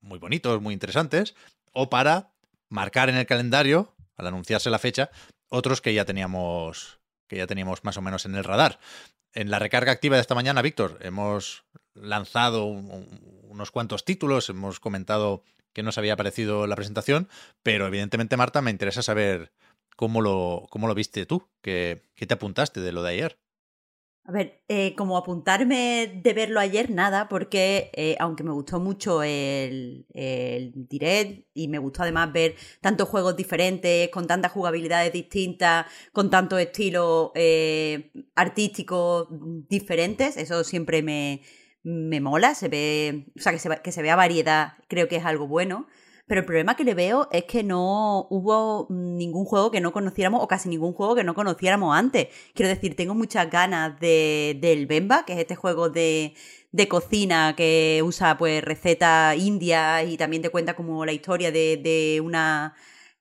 muy bonitos, muy interesantes, o para marcar en el calendario, al anunciarse la fecha, otros que ya teníamos que ya teníamos más o menos en el radar. En la recarga activa de esta mañana, Víctor, hemos lanzado un- un- unos cuantos títulos, hemos comentado que nos había parecido la presentación, pero evidentemente, Marta, me interesa saber cómo lo, cómo lo viste tú, qué, qué te apuntaste de lo de ayer. A ver, eh, como apuntarme de verlo ayer, nada, porque eh, aunque me gustó mucho el, el direct y me gustó además ver tantos juegos diferentes, con tantas jugabilidades distintas, con tantos estilos eh, artísticos diferentes, eso siempre me, me mola, se ve, o sea, que se, que se vea variedad, creo que es algo bueno. Pero el problema que le veo es que no hubo ningún juego que no conociéramos, o casi ningún juego que no conociéramos antes. Quiero decir, tengo muchas ganas de, del Bemba, que es este juego de, de cocina que usa pues recetas indias y también te cuenta como la historia de, de una.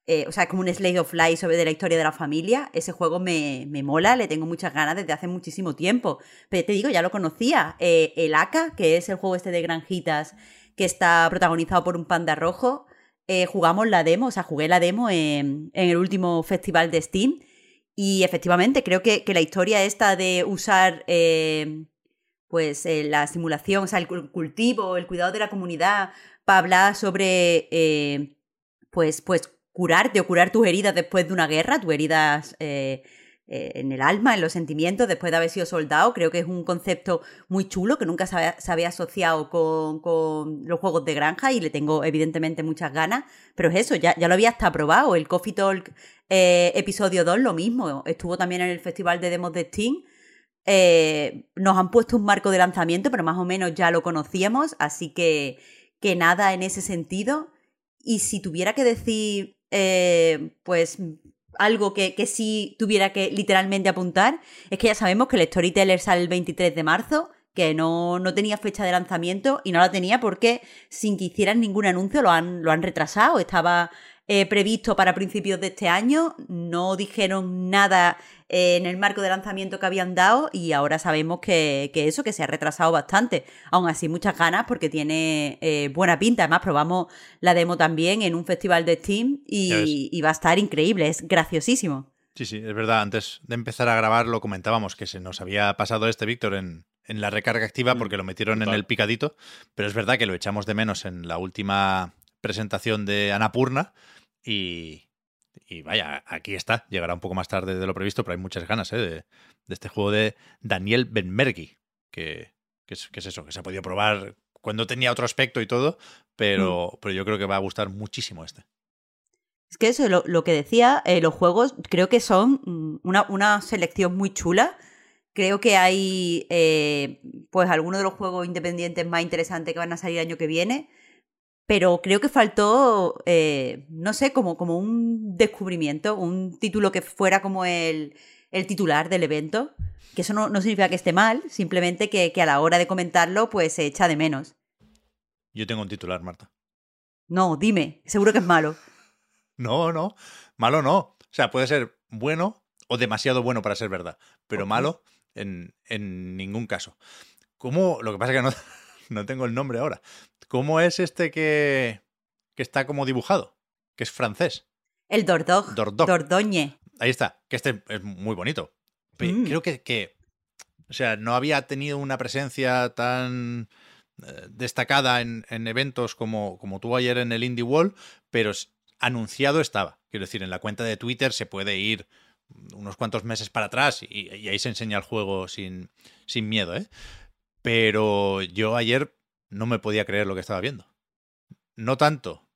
Eh, o sea, como un Slade of Life sobre la historia de la familia. Ese juego me, me mola, le tengo muchas ganas desde hace muchísimo tiempo. Pero te digo, ya lo conocía. Eh, el Aka, que es el juego este de granjitas que está protagonizado por un panda rojo. eh, jugamos la demo, o sea, jugué la demo en, en el último festival de Steam. Y efectivamente, creo que, que la historia esta de usar pues la simulación, o sea, el cul- cultivo, el cuidado de la comunidad, para hablar sobre pues, pues curarte o curar tus heridas después de una guerra, tus heridas eh, eh, en el alma, en los sentimientos, después de haber sido soldado. Creo que es un concepto muy chulo que nunca se había, asociado con, con los juegos de granja y le tengo evidentemente muchas ganas. Pero es eso, ya, ya lo había hasta probado. El Coffee Talk eh, episodio 2, lo mismo. Estuvo también en el Festival de Demos de Steam. Nos han puesto un marco de lanzamiento, pero más o menos ya lo conocíamos, así que, que nada en ese sentido. Y si tuviera que decir, eh, pues algo que, que sí tuviera que literalmente apuntar, es que ya sabemos que el Storyteller sale el 23 de marzo, que no, no tenía fecha de lanzamiento y no la tenía porque sin que hicieran ningún anuncio lo han, lo han retrasado. Estaba eh, previsto para principios de este año, no dijeron nada eh, en el marco de lanzamiento que habían dado y ahora sabemos que, que eso, que se ha retrasado bastante. Aún así, muchas ganas porque tiene eh, buena pinta. Además, probamos la demo también en un festival de Steam y, y va a estar increíble, es graciosísimo. Sí, sí, es verdad. Antes de empezar a grabar lo comentábamos que se nos había pasado este, Víctor, en, en la recarga activa Mm, porque lo metieron en el picadito, pero es verdad que lo echamos de menos en la última presentación de Anapurna y, y vaya, aquí está. Llegará un poco más tarde de lo previsto, pero hay muchas ganas ¿eh? de, de este juego de Daniel Benmergui, que, que, es, que es eso, que se ha podido probar cuando tenía otro aspecto y todo, pero, pero yo creo que va a gustar muchísimo este. Es que eso, lo, lo que decía, eh, los juegos creo que son mm, una, una selección muy chula. Creo que hay, eh, pues, algunos de los juegos independientes más interesantes que van a salir el año que viene. Pero creo que faltó, eh, no sé, como, como un descubrimiento, un título que fuera como el, el titular del evento. Que eso no, no significa que esté mal, simplemente que, que a la hora de comentarlo, pues se echa de menos. Yo tengo un titular, Marta. No, dime, seguro que es malo. No, no, malo no. O sea, puede ser bueno o demasiado bueno para ser verdad, pero malo en, en ningún caso. ¿Cómo? Lo que pasa es que no, no tengo el nombre ahora. ¿Cómo es este que, que está como dibujado? Que es francés. El Dordog. Dordog. Dordogne. Ahí está, que este es muy bonito. Mm. Creo que, que, o sea, no había tenido una presencia tan eh, destacada en, en eventos como, como tuvo ayer en el Indie Wall, pero anunciado estaba. Quiero decir, en la cuenta de Twitter se puede ir unos cuantos meses para atrás y, y ahí se enseña el juego sin, sin miedo, ¿eh? Pero yo ayer no me podía creer lo que estaba viendo. No tanto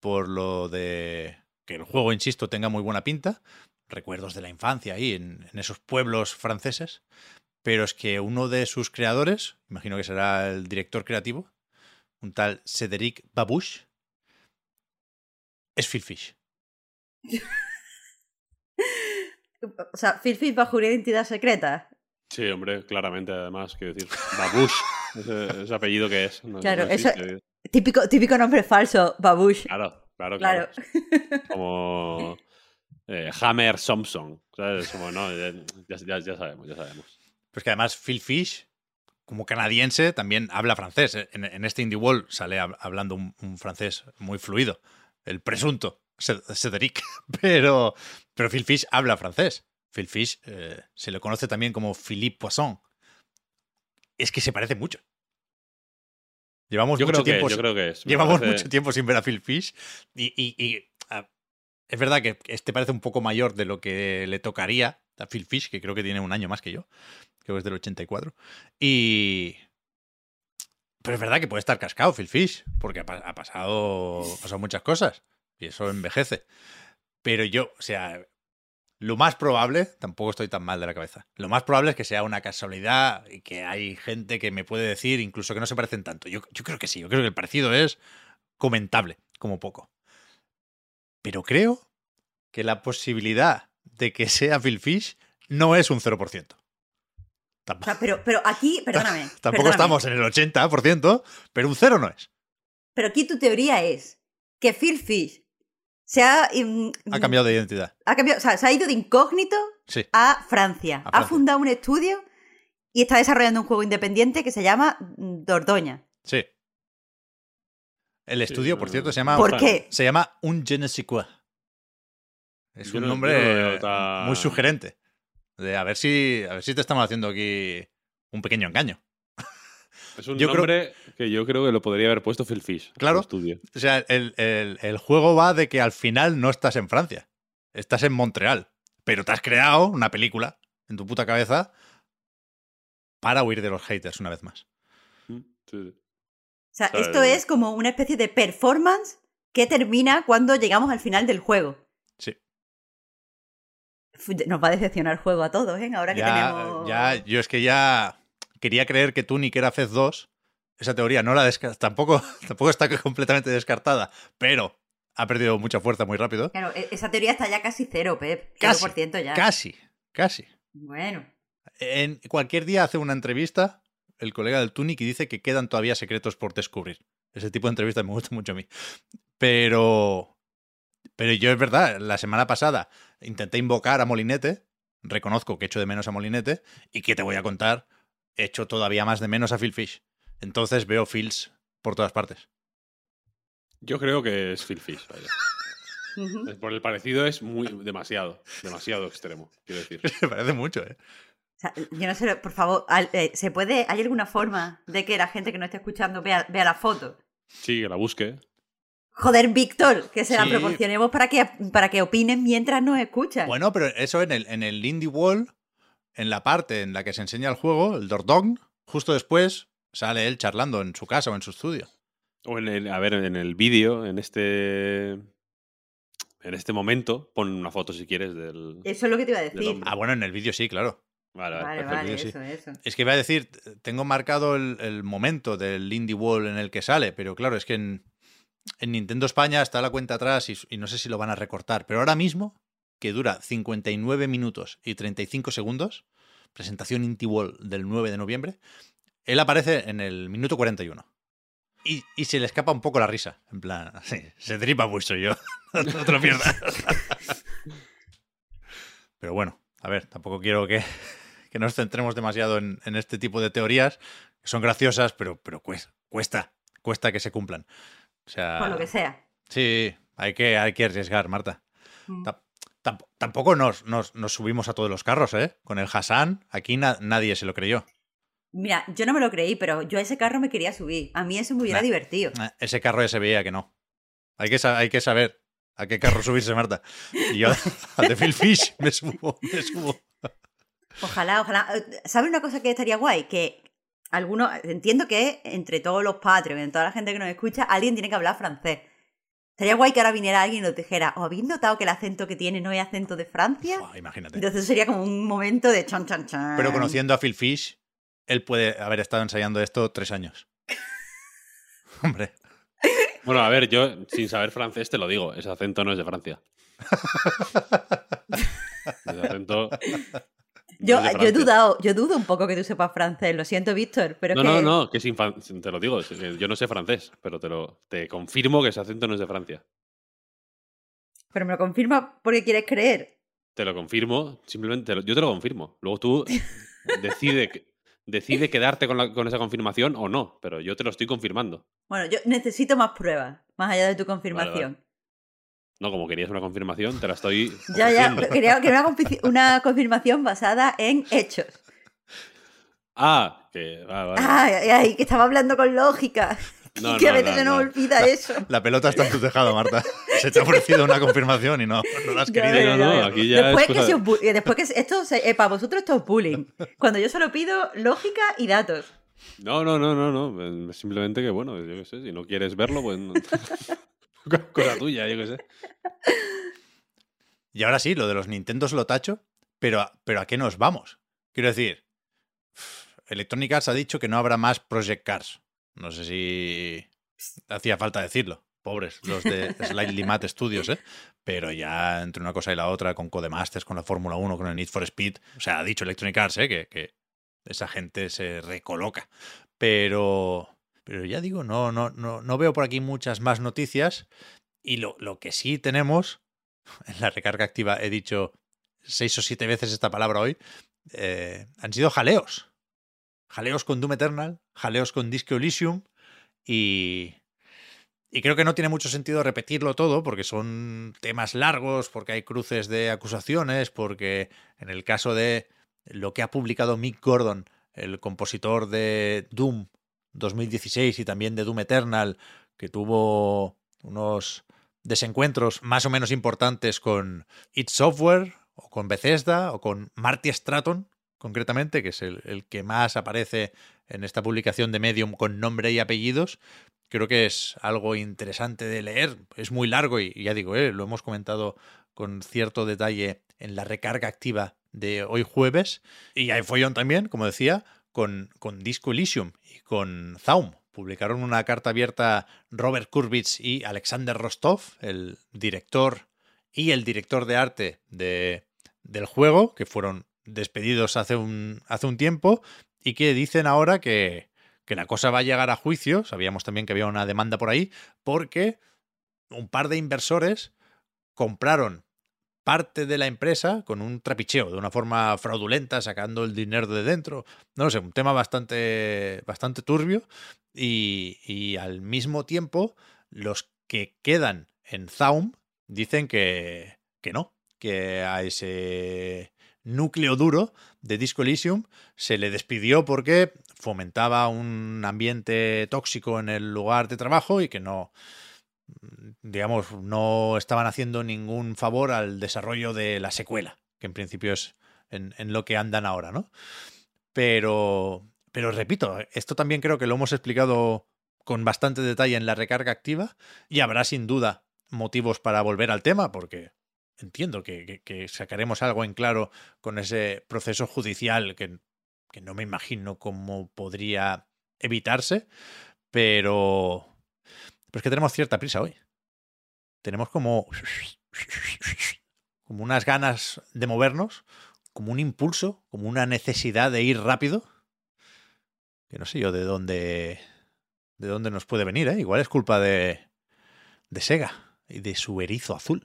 por lo de que el juego, insisto, tenga muy buena pinta, recuerdos de la infancia ahí en, en esos pueblos franceses, pero es que uno de sus creadores, imagino que será el director creativo, un tal Cédric Babouche, es Phil Fish. O sea, Phil Fish bajo una identidad secreta. Sí, hombre, claramente, además, quiero decir. Babush, ese, ese apellido que es. no- Claro, no eso-. Típico, típico nombre falso, Babush. Claro, claro, Claro. claro. Como eh, Hammer Thompson. ¿Sabes? Como, no, ya, ya- ya sabemos, ya sabemos. Pues que además Phil Fish, como canadiense, también habla francés. En, en este Indie Wall sale hab- hablando un, un francés muy fluido. El presunto, Ced- Cedric. Pero, pero Phil Fish habla francés. Phil Fish eh, se le conoce también como Philippe Poisson. Es que se parece mucho. Llevamos Yo mucho creo, que, tiempo. yo creo que es. me Llevamos parece- mucho tiempo sin ver a Phil Fish y, y- y, es verdad que este parece un poco mayor de lo que le tocaría a Phil Fish, que creo que tiene un año más que yo, creo que es del 84. Y... Pero es verdad que puede estar cascado Phil Fish, porque ha pasado, ha pasado muchas cosas y eso envejece. Pero yo, o sea, lo más probable, tampoco estoy tan mal de la cabeza, lo más probable es que sea una casualidad y que hay gente que me puede decir incluso que no se parecen tanto. Yo, yo creo que sí, yo creo que el parecido es comentable, como poco. Pero creo que la posibilidad de que sea Phil Fish no es un 0%. O Tamp- sea, pero, pero aquí, perdóname. Tampoco perdóname, estamos en el 80%, pero un 0 no es. Pero aquí tu teoría es que Phil Fish se ha, mm, Ha cambiado de identidad. ha cambiado, o sea, se ha ido de incógnito Sí. a Francia. A Ha fundado un estudio y está desarrollando un juego independiente que se llama Dordoña. Sí. El estudio, por cierto, se llama, ¿Por qué? se llama Un Je ne sais quoi. Es Yo un no- nombre tan- muy sugerente. De a ver si a ver si te estamos haciendo aquí un pequeño engaño. Es un Yo creo- nombre que yo creo que lo podría haber puesto Phil Fish. Claro. estudio. O sea, el, el- el juego va de que al final no estás en Francia. Estás en Montreal. Pero te has creado una película en tu puta cabeza para huir de los haters una vez más. Mm, sí, sí. O sea, esto es como una especie de performance que termina cuando llegamos al final del juego. Sí. Nos va a decepcionar el juego a todos, ¿eh? Ahora que Ya, tenemos. ya, yo es que ya quería creer que Tunic era Fez 2. Esa teoría no la tampoco, tampoco está completamente descartada, pero ha perdido mucha fuerza muy rápido. Claro, e- esa teoría está ya casi cero, Pep. Casi, 0% ya. Casi, casi. Bueno. En cualquier día hace una entrevista el colega del Tunic y dice que quedan todavía secretos por descubrir. Ese tipo de entrevistas me gusta mucho a mí. Pero. Pero yo es verdad, la semana pasada intenté invocar a Molinete. Reconozco que echo de menos a Molinete. Y que te voy a contar, echo todavía más de menos a Phil Fish. Entonces veo Phils por todas partes. Yo creo que es Phil Fish. vaya. Por el parecido es muy demasiado, demasiado extremo, quiero decir. Me parece mucho, ¿eh? O sea, yo no sé, por favor, eh, ¿se puede, ¿hay alguna forma de que la gente que no esté escuchando vea, vea la foto? Sí, que la busque. Joder, Víctor, que se la Sí. proporcionemos para que, para que opinen mientras nos escuchan. Bueno, pero eso en el, en el Indie Wall, en la parte en la que se enseña el juego, el Dordong, justo después sale él charlando en su casa o en su estudio. O en el, a ver, en el vídeo, en este. En este momento, pon una foto si quieres del. Eso es lo que te iba a decir. Ah, bueno, en el vídeo sí, claro. Vale, vale, Vale, sí. eso, eso. Es que iba a decir, tengo marcado el, el momento del Indie Wall en el que sale, pero claro, es que en, en Nintendo España está la cuenta atrás y, y no sé si lo van a recortar. Pero ahora mismo, que dura 59 minutos y 35 segundos, presentación Indie Wall del 9 de noviembre, él aparece en el minuto 41. Y, y se le escapa un poco la risa. En plan, sí, se tripa mucho yo. no te lo pierdas. Pero bueno, a ver, tampoco quiero que, que nos centremos demasiado en, en este tipo de teorías, que son graciosas, pero, pero cuesta, cuesta, cuesta que se cumplan. O sea, Por lo que sea. sí, hay que, hay que arriesgar, Marta. Mm. Ta- tamp- tampoco nos, nos, nos subimos a todos los carros, ¿eh? Con el Hassan, aquí na- nadie se lo creyó. Mira, yo no me lo creí, pero yo a ese carro me quería subir. A mí eso me hubiera Nah. divertido. Ese carro ya se veía que no. Hay que, hay que saber a qué carro subirse, Marta. Y yo al de Phil Fish me subo, me subo. Ojalá, ojalá. ¿Sabes una cosa que estaría guay? Que algunos, entiendo que entre todos los Patreons, en toda la gente que nos escucha, alguien tiene que hablar francés. Sería guay que ahora viniera alguien y nos dijera, ¿os habéis notado que el acento que tiene no es acento de Francia? Imagínate. Entonces sería como un momento de chan chan chan. Pero conociendo a Phil Fish, él puede haber estado ensayando esto tres años. Hombre, Bueno, a ver, yo sin saber francés te lo digo, ese acento no es de Francia. Ese acento. Yo, es yo he Francia. dudado, yo dudo un poco que tú sepas francés, lo siento, Víctor, pero No, es que no, no, que sin fan- te lo digo, es yo no sé francés, pero te lo te confirmo que ese acento no es de Francia. Pero me lo confirma porque quieres creer. Te lo confirmo, simplemente yo te lo confirmo. Luego tú decide, decide quedarte con, la- con esa confirmación o no, pero yo te lo estoy confirmando. Bueno, yo necesito más pruebas, más allá de tu confirmación. No, como querías una confirmación, te la estoy. Ya, ya, quería, quería una, una confirmación basada en hechos. Ah, que. ah, vale. Ay, ay, ay, que estaba hablando con lógica. No, que a no, veces no, se nos no. olvida eso. la pelota está en tu tejado, Marta. Se te ha ofrecido una confirmación y no, no la has querido. aquí ya después es que cosa se eh, después que se- esto se- eh, para vosotros esto es bullying. Cuando yo solo pido lógica y datos. No, no, no, no, no. Simplemente que, bueno, yo qué sé, si no quieres verlo, pues. Cosa tuya, yo qué sé. Y ahora sí, lo de los Nintendos lo tacho, pero, a- pero ¿a qué nos vamos? Quiero decir, Electronic Arts ha dicho que no habrá más Project Cars. No sé si hacía falta decirlo. Pobres los de Slightly Mad Studios, ¿eh? Pero ya entre una cosa y la otra, con Codemasters, con la Fórmula 1, con el Need for Speed, o sea, ha dicho Electronic Arts, ¿eh? Que, que esa gente se recoloca. Pero, pero ya digo, no, no, no, no veo por aquí muchas más noticias. Y lo, lo que sí tenemos, en la recarga activa he dicho seis o siete veces esta palabra hoy, eh, han sido jaleos. Jaleos con Doom Eternal, jaleos con Disco Elysium y, y creo que no tiene mucho sentido repetirlo todo porque son temas largos, porque hay cruces de acusaciones, porque en el caso de lo que ha publicado Mick Gordon, el compositor de Doom 2016 y también de Doom Eternal, que tuvo unos desencuentros más o menos importantes con id Software o con Bethesda o con Marty Stratton, concretamente, que es el, el que más aparece en esta publicación de Medium con nombre y apellidos. Creo que es algo interesante de leer. Es muy largo y, y ya digo, eh, lo hemos comentado con cierto detalle en la recarga activa de hoy jueves. Y hay follón también, como decía, con, Disco Elysium y con Zaum. Publicaron una carta abierta Robert Kurbitz y Alexander Rostov, el director y el director de arte de, del juego, que fueron despedidos hace un, hace un tiempo y que dicen ahora que, que la cosa va a llegar a juicio. Sabíamos también que había una demanda por ahí, porque un par de inversores compraron parte de la empresa con un trapicheo, de una forma fraudulenta, sacando el dinero de dentro. No lo sé, un tema bastante, bastante turbio. Y, y al mismo tiempo, los que quedan en Zaum dicen que, que no, que a ese núcleo duro de Disco Elysium se le despidió porque fomentaba un ambiente tóxico en el lugar de trabajo y que no, digamos, no estaban haciendo ningún favor al desarrollo de la secuela, que en principio es en, lo que andan ahora, ¿no? Pero, pero repito, esto también creo que lo hemos explicado con bastante detalle en la recarga activa y habrá sin duda motivos para volver al tema porque entiendo que, que- que sacaremos algo en claro con ese proceso judicial que, que no me imagino cómo podría evitarse, pero, pero es que tenemos cierta prisa hoy. Tenemos como, como unas ganas de movernos, como un impulso, como una necesidad de ir rápido, que no sé yo de dónde, de dónde nos puede venir, ¿eh? Igual es culpa de, de Sega y de su erizo azul.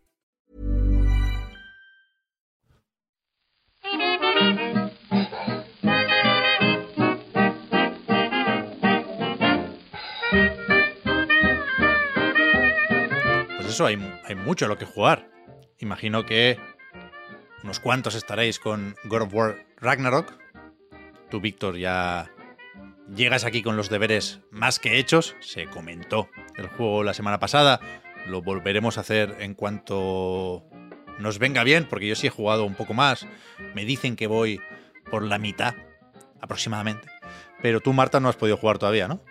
Pues eso, hay, mucho a lo que jugar. Imagino que unos cuantos estaréis con God of War Ragnarok. Tú, Víctor, ya llegas aquí con los deberes más que hechos. Se comentó el juego la semana pasada. Lo volveremos a hacer en cuanto nos venga bien, porque yo sí he jugado un poco más. Me dicen que voy por la mitad, aproximadamente. Pero tú, Marta, no has podido jugar todavía, ¿no?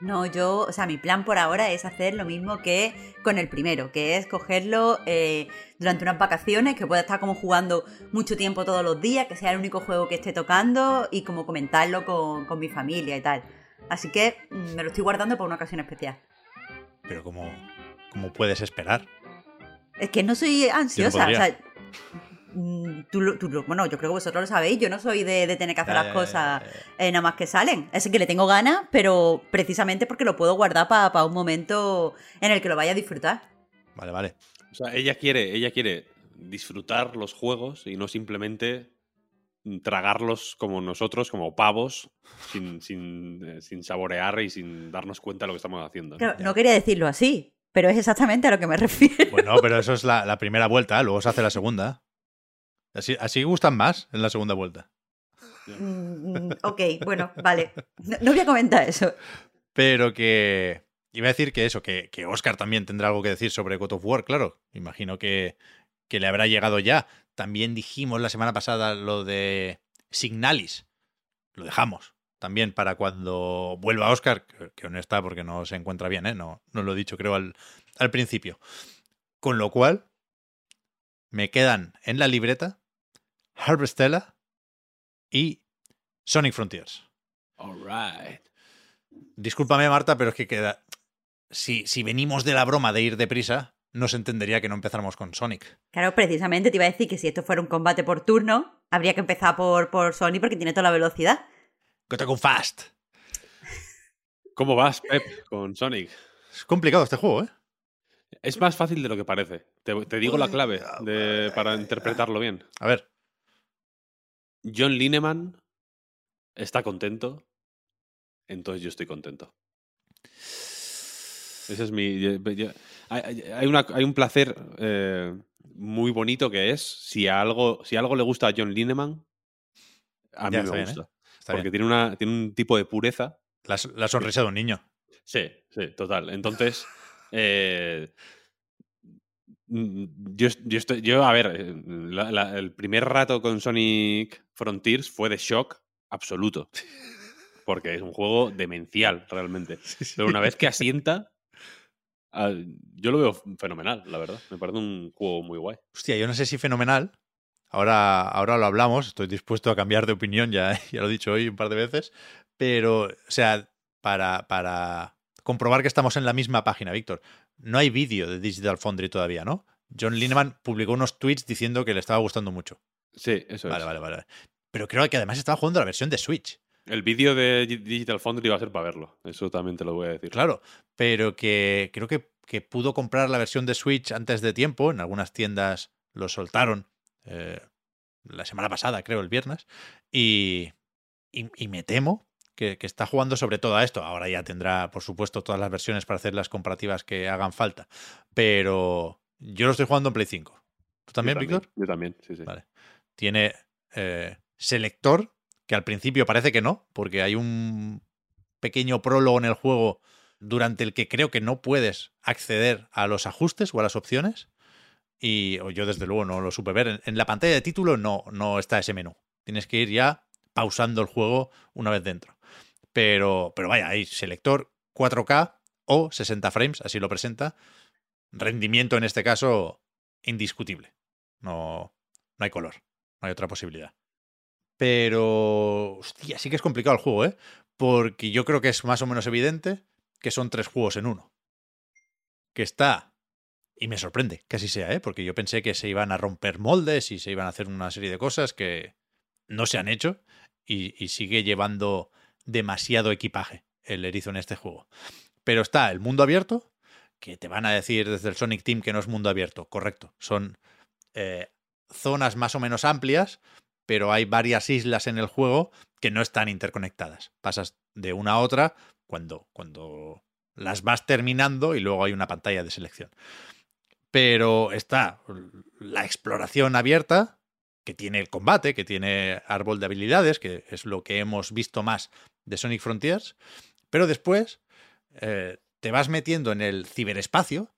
No, yo, o sea, mi plan por ahora es hacer lo mismo que con el primero, que es cogerlo eh, durante unas vacaciones, que pueda estar como jugando mucho tiempo todos los días, que sea el único juego que esté tocando y como comentarlo con, con mi familia y tal. Así que mm, me lo estoy guardando para una ocasión especial. Pero como, como puedes esperar. Es que no soy ansiosa, o podría. sea, mm, tú, tú bueno, yo creo que vosotros lo sabéis, yo no soy de, de tener que hacer Ya, las ya, cosas ya, ya, eh, nada más que salen. Es que le tengo ganas, pero precisamente porque lo puedo guardar para un momento en el que lo vaya a disfrutar. Vale, vale. O sea, ella quiere, ella quiere disfrutar los juegos y no simplemente tragarlos como nosotros, como pavos, sin, sin, eh, sin saborear y sin darnos cuenta de lo que estamos haciendo. ¿no? Claro, no quería decirlo así, pero es exactamente a lo que me refiero. Bueno, pero eso es la, la primera vuelta, luego se hace la segunda. Así, así gustan más en la segunda vuelta. Mm, ok, bueno, vale. No, no voy a comentar eso. Pero que. Iba a decir que eso, que, que Oscar también tendrá algo que decir sobre God of War, claro. Imagino que, que le habrá llegado ya. También dijimos la semana pasada lo de Signalis. Lo dejamos. También para cuando vuelva Oscar, que, no está porque no se encuentra bien, ¿eh? No, no lo he dicho, creo, al, al principio. Con lo cual, me quedan en la libreta Harvestella y Sonic Frontiers. Alright. Discúlpame, Marta, pero es que queda. Si, si venimos de la broma de ir deprisa, no se entendería que no empezáramos con Sonic. Claro, precisamente te iba a decir que si esto fuera un combate por turno, habría que empezar por, por Sony porque tiene toda la velocidad. Gotta go fast. ¿Cómo vas, Pep, con Sonic? Es complicado este juego, ¿eh? Es más fácil de lo que parece. Te, te digo la clave de- para interpretarlo bien. A ver, John Lineman está contento, entonces yo estoy contento. Ese es mi. yo- yo- hay, hay una- hay un placer eh, muy bonito que es si a algo, si algo le gusta a John Lineman, a mí Ya, me bien, gusta. Está porque bien. tiene, una, tiene un tipo de pureza. La, la sonrisa de un niño. Sí, sí, total. Entonces, eh, mm, yo, yo estoy, yo, a ver, eh, la- la- el primer rato con Sonic Frontiers fue de shock absoluto. Porque es un juego demencial, realmente. Pero una vez que asienta, ah, yo lo veo fenomenal, la verdad. Me parece un juego muy guay. Hostia, yo no sé si fenomenal. Ahora, ahora lo hablamos. Estoy dispuesto a cambiar de opinión, ya, ya lo he dicho hoy un par de veces. Pero, o sea, para, para comprobar que estamos en la misma página, Víctor, no hay vídeo de Digital Foundry todavía, ¿no? John Lineman publicó unos tweets diciendo que le estaba gustando mucho. Sí, eso Vale, es. vale, vale. Pero creo que además estaba jugando la versión de Switch. El vídeo de Digital Foundry va a ser para verlo. Eso también te lo voy a decir. Claro, pero que creo que, que pudo comprar la versión de Switch antes de tiempo. En algunas tiendas lo soltaron eh, la semana pasada, creo, el viernes. Y, y, y me temo que, que está jugando sobre todo a esto. Ahora ya tendrá, por supuesto, todas las versiones para hacer las comparativas que hagan falta. Pero yo lo estoy jugando en Play 5. ¿Tú también, Víctor? Yo también, sí, sí. Vale. Tiene eh, selector, que al principio parece que no, porque hay un pequeño prólogo en el juego durante el que creo que no puedes acceder a los ajustes o a las opciones. Y yo desde luego no lo supe ver. En, en la pantalla de título no, no está ese menú. Tienes que ir ya pausando el juego una vez dentro. Pero, pero vaya, hay selector 4K o 60 frames, así lo presenta. Rendimiento en este caso indiscutible. No, No hay color. No hay otra posibilidad. Pero, hostia, sí que es complicado el juego, ¿eh? Porque yo creo que es más o menos evidente que son tres juegos en uno. Que está, y me sorprende que así sea, ¿eh? Porque yo pensé que se iban a romper moldes y se iban a hacer una serie de cosas que no se han hecho y, sigue llevando demasiado equipaje el erizo en este juego. Pero está el mundo abierto, que te van a decir desde el Sonic Team que no es mundo abierto, correcto. Son eh, zonas más o menos amplias, pero hay varias islas en el juego que no están interconectadas. Pasas de una a otra cuando, cuando las vas terminando y luego hay una pantalla de selección. Pero está la exploración abierta, que tiene el combate, que tiene árbol de habilidades, que es lo que hemos visto más de Sonic Frontiers, pero después eh, te vas metiendo en el ciberespacio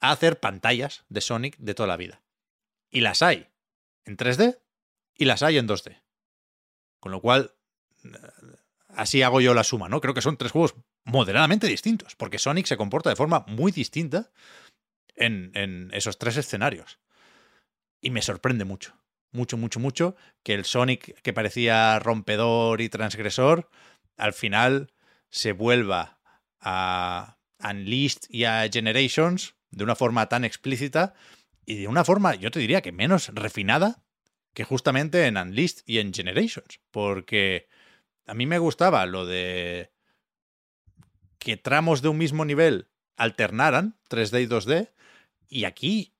a hacer pantallas de Sonic de toda la vida. Y las hay en 3D y las hay en 2D. Con lo cual, así hago yo la suma, ¿no? Creo que son tres juegos moderadamente distintos, porque Sonic se comporta de forma muy distinta en, esos tres escenarios. Y me sorprende mucho, mucho, mucho, mucho que el Sonic que parecía rompedor y transgresor, al final se vuelva a Unleashed y a Generations de una forma tan explícita y de una forma, yo te diría que menos refinada que justamente en Unleashed y en Generations. Porque a mí me gustaba lo de que tramos de un mismo nivel alternaran 3D y 2D. Y aquí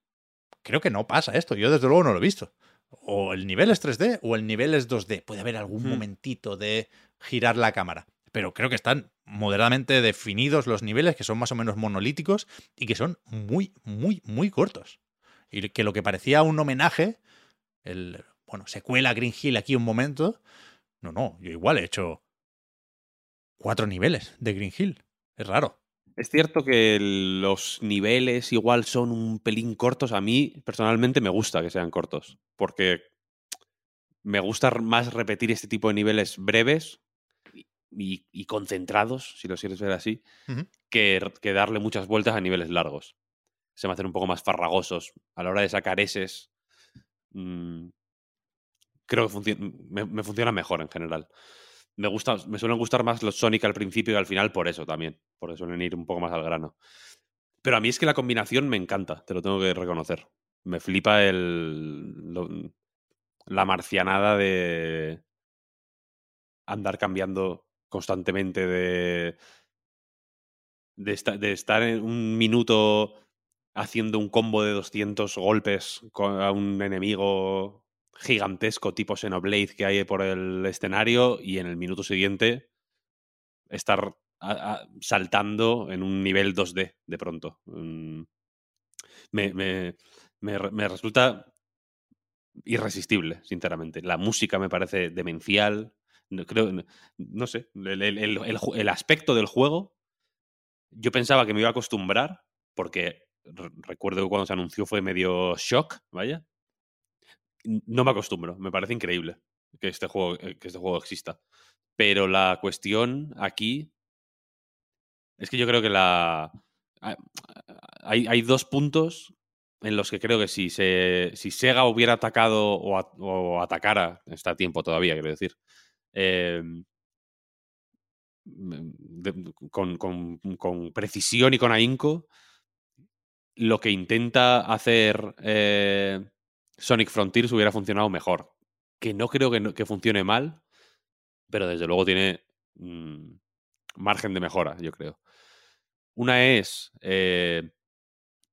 creo que no pasa esto. Yo desde luego no lo he visto. O el nivel es 3D o el nivel es 2D. Puede haber algún Hmm. momentito de girar la cámara. Pero creo que están moderadamente definidos los niveles, que son más o menos monolíticos y que son muy, muy, muy cortos. Y que lo que parecía un homenaje, el, bueno, secuela Green Hill aquí un momento. No, no, yo igual he hecho cuatro niveles de Green Hill. Es raro. Es cierto que los niveles igual son un pelín cortos. A mí, personalmente, me gusta que sean cortos. Porque me gusta más repetir este tipo de niveles breves y, y concentrados, si lo quieres ver así, que, que darle muchas vueltas a niveles largos. Se me hacen un poco más farragosos. A la hora de sacar eses, mm, creo que me, me funciona mejor en general. Me, gusta, me suelen gustar más los Sonic al principio y al final por eso también. Porque suelen ir un poco más al grano. Pero a mí es que la combinación me encanta, te lo tengo que reconocer. Me flipa el, la marcianada de andar cambiando constantemente de, de, de estar en un minuto haciendo un combo de 200 golpes a un enemigo gigantesco tipo Xenoblade que hay por el escenario y en el minuto siguiente estar saltando en un nivel 2D de pronto. Mm, Me, me- me me resulta irresistible, sinceramente. La música me parece demencial. No, creo, no, no sé, el, el- el- el aspecto del juego, yo pensaba que me iba a acostumbrar, porque re- recuerdo que cuando se anunció fue medio shock, vaya. No me acostumbro, me parece increíble que este juego, eh, que este juego exista. Pero la cuestión aquí es que yo creo que la. ha- Hay, hay dos puntos en los que creo que si, se, si Sega hubiera atacado o, atacara, está a tiempo todavía, quiero decir, eh, de- con, con- con precisión y con ahínco, lo que intenta hacer eh, Sonic Frontiers hubiera funcionado mejor. Que no creo que, funcione mal, pero desde luego tiene mm, margen de mejora, yo creo. Una es eh,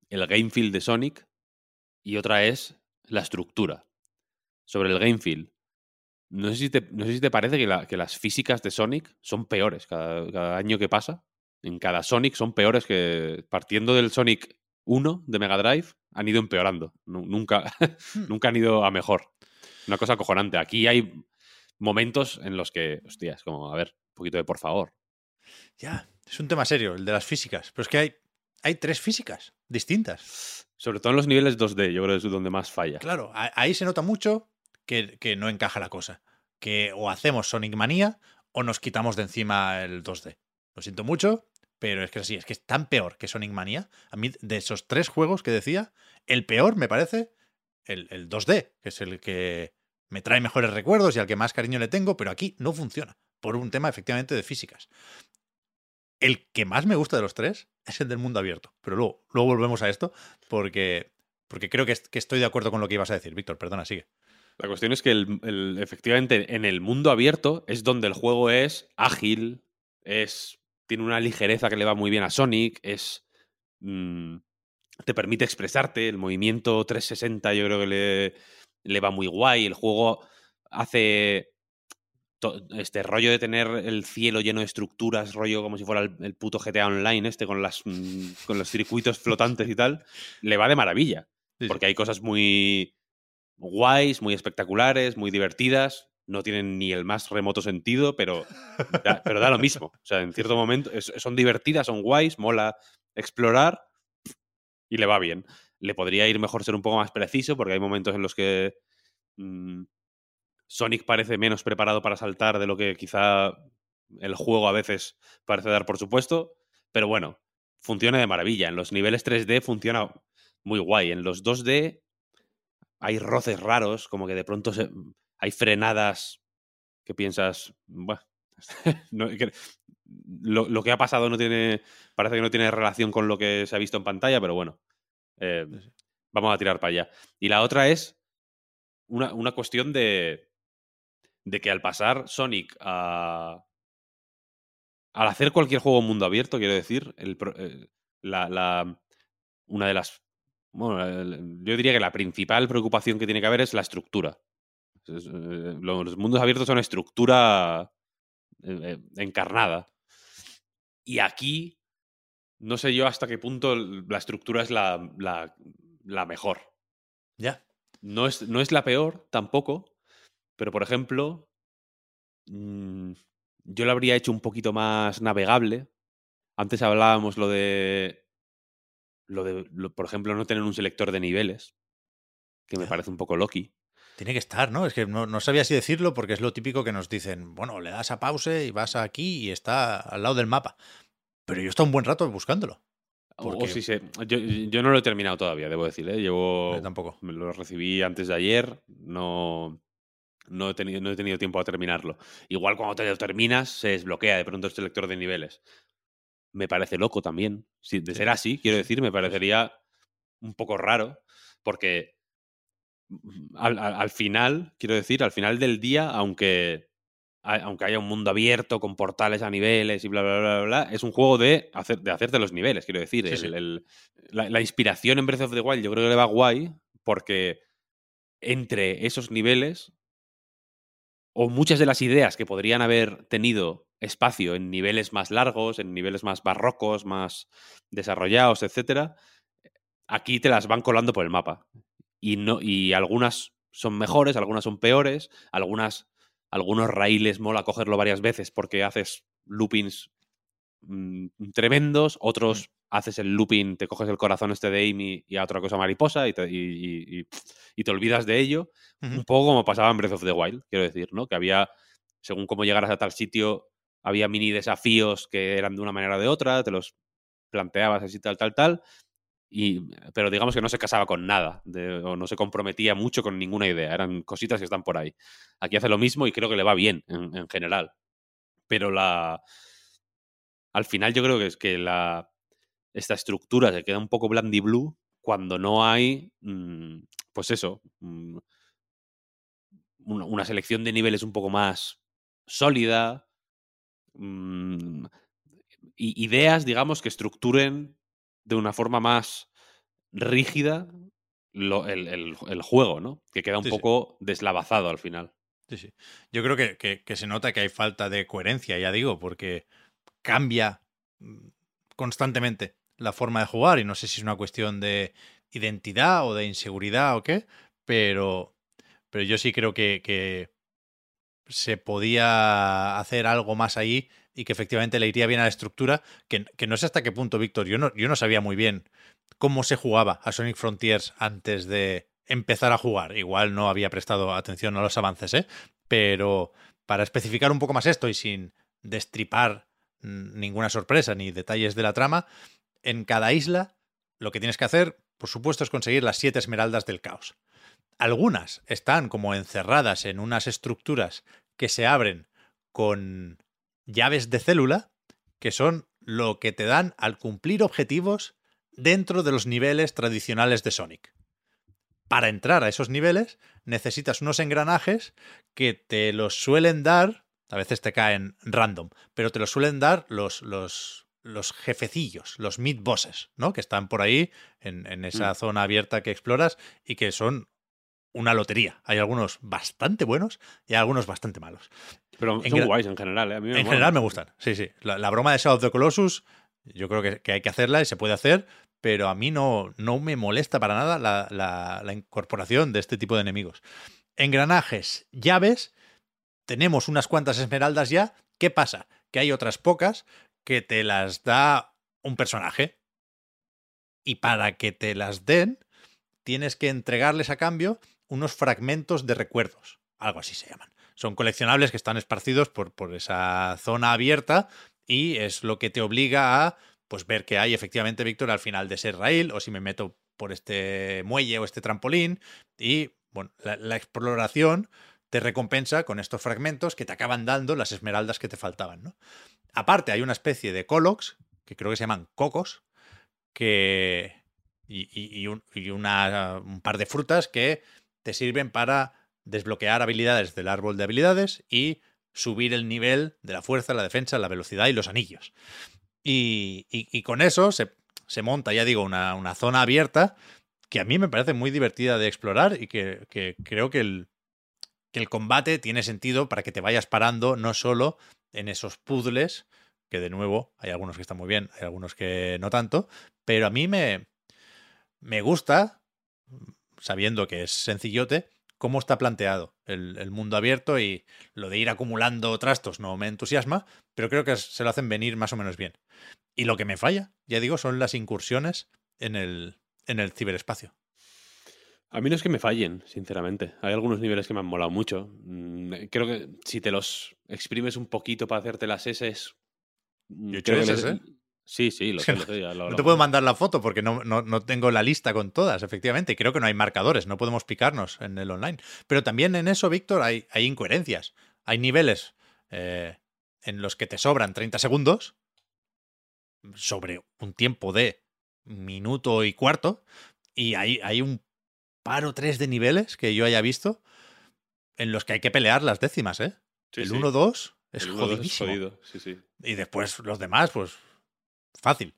el game feel de Sonic y otra es la estructura. Sobre el game feel, no sé si te, no sé si te parece que las físicas de Sonic son peores cada, cada año que pasa. En cada Sonic son peores que partiendo del Sonic 1 de Mega Drive han ido empeorando. Nu- Nunca, nunca han ido a mejor. Una cosa acojonante. Aquí hay momentos en los que, hostia, es como, a ver, un poquito de por favor. Ya, es un tema serio, el de las físicas. Pero es que hay, hay tres físicas distintas. Sobre todo en los niveles 2D, yo creo que es donde más falla. Claro, ahí se nota mucho que, que no encaja la cosa. Que o hacemos Sonic Manía o nos quitamos de encima el 2D. Lo siento mucho, pero es que sí, es que es tan peor que Sonic Manía. A mí, de esos tres juegos que decía, el peor me parece el, el 2D, que es el que me trae mejores recuerdos y al que más cariño le tengo, pero aquí no funciona, por un tema efectivamente de físicas. El que más me gusta de los tres es el del mundo abierto, pero luego, luego volvemos a esto porque, porque creo que, est- que estoy de acuerdo con lo que ibas a decir, Víctor, perdona, sigue. La cuestión es que el- efectivamente en el mundo abierto es donde el juego es ágil, es tiene una ligereza que le va muy bien a Sonic, es mm, te permite expresarte, el movimiento 360 yo creo que le, le va muy guay, el juego hace este rollo de tener el cielo lleno de estructuras, rollo como si fuera el, el puto GTA Online este con las mm, con los circuitos flotantes y tal, le va de maravilla, sí. porque hay cosas muy guays, muy espectaculares, muy divertidas. No tienen ni el más remoto sentido, pero da, pero da lo mismo. O sea, en cierto momento son divertidas, son guays, mola explorar y le va bien. Le podría ir mejor ser un poco más preciso, porque hay momentos en los que mm, Sonic parece menos preparado para saltar de lo que quizá el juego a veces parece dar por supuesto. Pero bueno, funciona de maravilla. En los niveles 3D funciona muy guay. En los 2D hay roces raros, como que de pronto se- hay frenadas que piensas, "Buah, no, que- lo, lo que ha pasado no tiene, parece que no tiene relación con lo que se ha visto en pantalla, pero bueno, eh, vamos a tirar para allá. Y la otra es una, una cuestión de, de que al pasar Sonic a... Al hacer cualquier juego mundo abierto, quiero decir, el eh, la, la- una de las bueno, yo diría que la principal preocupación que tiene que haber es la estructura. Eh, lo- Los mundos abiertos son estructura eh, eh, encarnada. Y aquí, no sé yo hasta qué punto la estructura es la, la- la mejor. Ya. No es, no es la peor tampoco, pero por ejemplo, mm, yo lo habría hecho un poquito más navegable. Antes hablábamos lo de. Lo de, lo- por ejemplo, no tener un selector de niveles, que me parece un poco loki. Tiene que estar, ¿no? Es que no, no sabía si decirlo porque es lo típico que nos dicen, bueno, le das a pause y vas aquí y está al lado del mapa. Pero yo he estado un buen rato buscándolo. O- O Porque- si se- yo, yo no lo he terminado todavía, debo decir. ¿eh? Llevo. Yo tampoco. Me lo recibí antes de ayer. No, no, he tenido, no he tenido tiempo a terminarlo. Igual cuando te lo terminas, se desbloquea de pronto el selector de niveles. Me parece loco también. Si, de ser así, quiero decir, me parecería un poco raro. Porque al, al- al final, quiero decir, al final del día, aunque, a- aunque haya un mundo abierto con portales a niveles y bla, bla, bla, bla, bla, es un juego de, hacer, de hacerte los niveles, quiero decir. Sí, El- sí. el- la, la inspiración en Breath of the Wild yo creo que le va guay porque entre esos niveles o muchas de las ideas que podrían haber tenido espacio en niveles más largos, en niveles más barrocos, más desarrollados, etcétera, aquí te las van colando por el mapa. Y no y algunas son mejores, algunas son peores, algunas algunos raíles mola cogerlo varias veces porque haces loopings mm, tremendos, otros haces el looping, te coges el corazón este de Amy y a otra cosa mariposa y te, y- y- te olvidas de ello. Un poco como pasaba en Breath of the Wild, quiero decir, ¿no? Que había, según cómo llegaras a tal sitio, había mini desafíos que eran de una manera o de otra, te los planteabas así, tal, tal, tal. Pero digamos que no se casaba con nada, o no se comprometía mucho con ninguna idea, eran cositas que están por ahí. Aquí hace lo mismo y creo que le va bien en, en general. Pero la. Al final, yo creo que es que la. Esta estructura se queda un poco blandy blue cuando no hay. mm, pues eso. mm, una, selección de niveles un poco más sólida. mm, ideas, digamos, que estructuren de una forma más rígida lo- el, el- el juego, ¿no? Que queda un Sí, sí. poco deslavazado al final. Sí, sí. Yo creo que, que- que se nota que hay falta de coherencia, ya digo, porque cambia mm, constantemente la forma de jugar y no sé si es una cuestión de identidad o de inseguridad o qué, pero, pero yo sí creo que, que se podía hacer algo más ahí y que efectivamente le iría bien a la estructura, que, que no sé hasta qué punto, Víctor, yo no, yo no sabía muy bien cómo se jugaba a Sonic Frontiers antes de empezar a jugar. Igual no había prestado atención a los avances, ¿eh? Pero para especificar un poco más esto y sin destripar ninguna sorpresa ni detalles de la trama, en cada isla lo que tienes que hacer, por supuesto, es conseguir las siete esmeraldas del caos. algunas están como encerradas en unas estructuras que se abren con llaves de célula, que son lo que te dan al cumplir objetivos dentro de los niveles tradicionales de Sonic. Para entrar a esos niveles necesitas unos engranajes que te los suelen dar, a veces te caen random, pero te los suelen dar los, los, los jefecillos, los mid bosses, ¿no? Que están por ahí en, en esa Mm. zona abierta que exploras y que son una lotería. Hay algunos bastante buenos y hay algunos bastante malos. Pero En son guays en general, ¿eh? A mí me En general me gustan, sí, sí. La, la broma de Shadow of the Colossus, yo creo que, que hay que hacerla y se puede hacer, pero a mí no, no me molesta para nada la, la- la incorporación de este tipo de enemigos. Engranajes, llaves, tenemos unas cuantas esmeraldas ya. ¿Qué pasa? Que hay otras pocas que te las da un personaje. Y para que te las den, tienes que entregarles a cambio unos fragmentos de recuerdos. Algo así se llaman. Son coleccionables que están esparcidos por, por esa zona abierta y es lo que te obliga a pues ver que hay efectivamente, Víctor, al final de ese rail o si me meto por este muelle o este trampolín y bueno, la, exploración te recompensa con estos fragmentos que te acaban dando las esmeraldas que te faltaban, ¿no? Aparte hay una especie de colox, que creo que se llaman cocos, que y, y- un par de frutas que te sirven para desbloquear habilidades del árbol de habilidades y subir el nivel de la fuerza, la defensa, la velocidad y los anillos. Y, y- con eso se, se monta, ya digo, una, una zona abierta que a mí me parece muy divertida de explorar y que, que creo que el, que el combate tiene sentido para que te vayas parando no solo en esos puzzles, que de nuevo hay algunos que están muy bien, hay algunos que no tanto, pero a mí me, me gusta, sabiendo que es sencillote, cómo está planteado el, el mundo abierto y lo de ir acumulando trastos no me entusiasma, pero creo que se lo hacen venir más o menos bien. Y lo que me falla, ya digo, son las incursiones en el, en el ciberespacio. A mí no es que me fallen, sinceramente. Hay algunos niveles que me han molado mucho. Mm, Creo que si te los exprimes un poquito para hacerte las S. Yo he hecho ¿eh? Sí, sí, lo Es sé, lo sé, ya lo No te puedo mandar la foto porque no, no, no tengo la lista con todas, efectivamente. Creo que no hay marcadores, no podemos picarnos en el online. Pero también en eso, Víctor, hay, hay incoherencias. Hay niveles eh, en los que te sobran 30 segundos sobre un tiempo de minuto y cuarto. Y hay, hay un par o tres de niveles que yo haya visto en los que hay que pelear las décimas, ¿eh? Sí, el sí. 1-2 es El 1-2 jodidísimo. jodido, sí, sí. Y después los demás, pues fácil.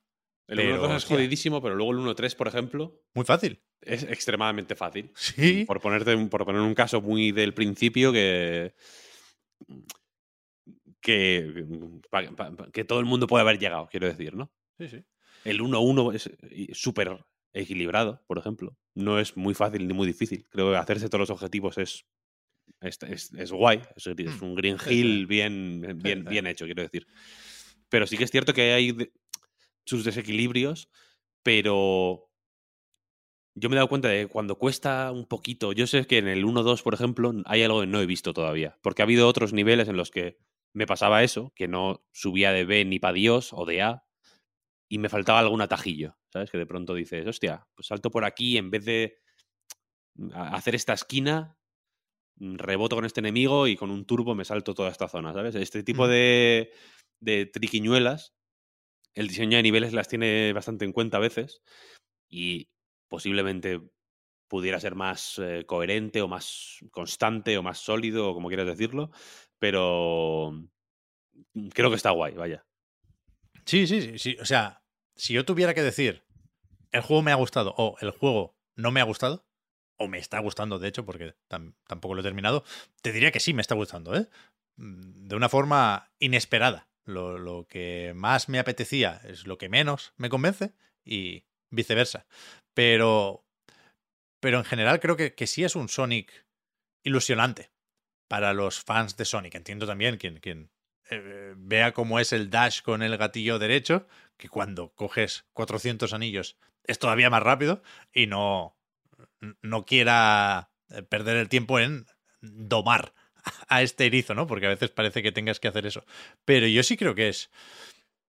El Pero, 1-2 es jodidísimo, pero luego el 1-3, por ejemplo, Muy fácil. es extremadamente fácil. Sí. Por, ponerte, por poner un caso muy del principio que. Que, que todo el mundo puede haber llegado, quiero decir, ¿no? Sí, sí. El 1-1 es súper equilibrado, por ejemplo. No es muy fácil ni muy difícil. Creo que hacerse todos los objetivos es, es, es- es guay. Es, Mm. un Green Hill bien, bien, bien hecho, quiero decir. Pero sí que es cierto que hay sus desequilibrios, pero yo me he dado cuenta de que cuando cuesta un poquito. Yo sé que en el 1-2, por ejemplo, hay algo que no he visto todavía. Porque ha habido otros niveles en los que me pasaba eso, que no subía de B ni para Dios o de A, y me faltaba algún atajillo, ¿sabes? Que de pronto dices, hostia, pues salto por aquí en vez de hacer esta esquina, mm, reboto con este enemigo y con un turbo me salto toda esta zona, ¿sabes? Este tipo de, de triquiñuelas, el diseño de niveles las tiene bastante en cuenta a veces y posiblemente pudiera ser más eh, coherente o más constante o más sólido o como quieras decirlo, pero mm, creo que está guay, vaya. Sí, sí, sí, sí. O sea, si yo tuviera que decir el juego me ha gustado o el juego no me ha gustado, o me está gustando, de hecho, porque tam- tampoco lo he terminado, te diría que sí me está gustando, ¿eh? Mm, De una forma inesperada. Lo, lo que más me apetecía es lo que menos me convence y viceversa. Pero, pero en general creo que, que sí es un Sonic ilusionante para los fans de Sonic. Entiendo también quien, quien eh, vea cómo es el dash con el gatillo derecho, que cuando coges 400 anillos es todavía más rápido y no, no quiera eh, perder el tiempo en domar a este erizo, ¿no? Porque a veces parece que tengas que hacer eso. Pero yo sí creo que es,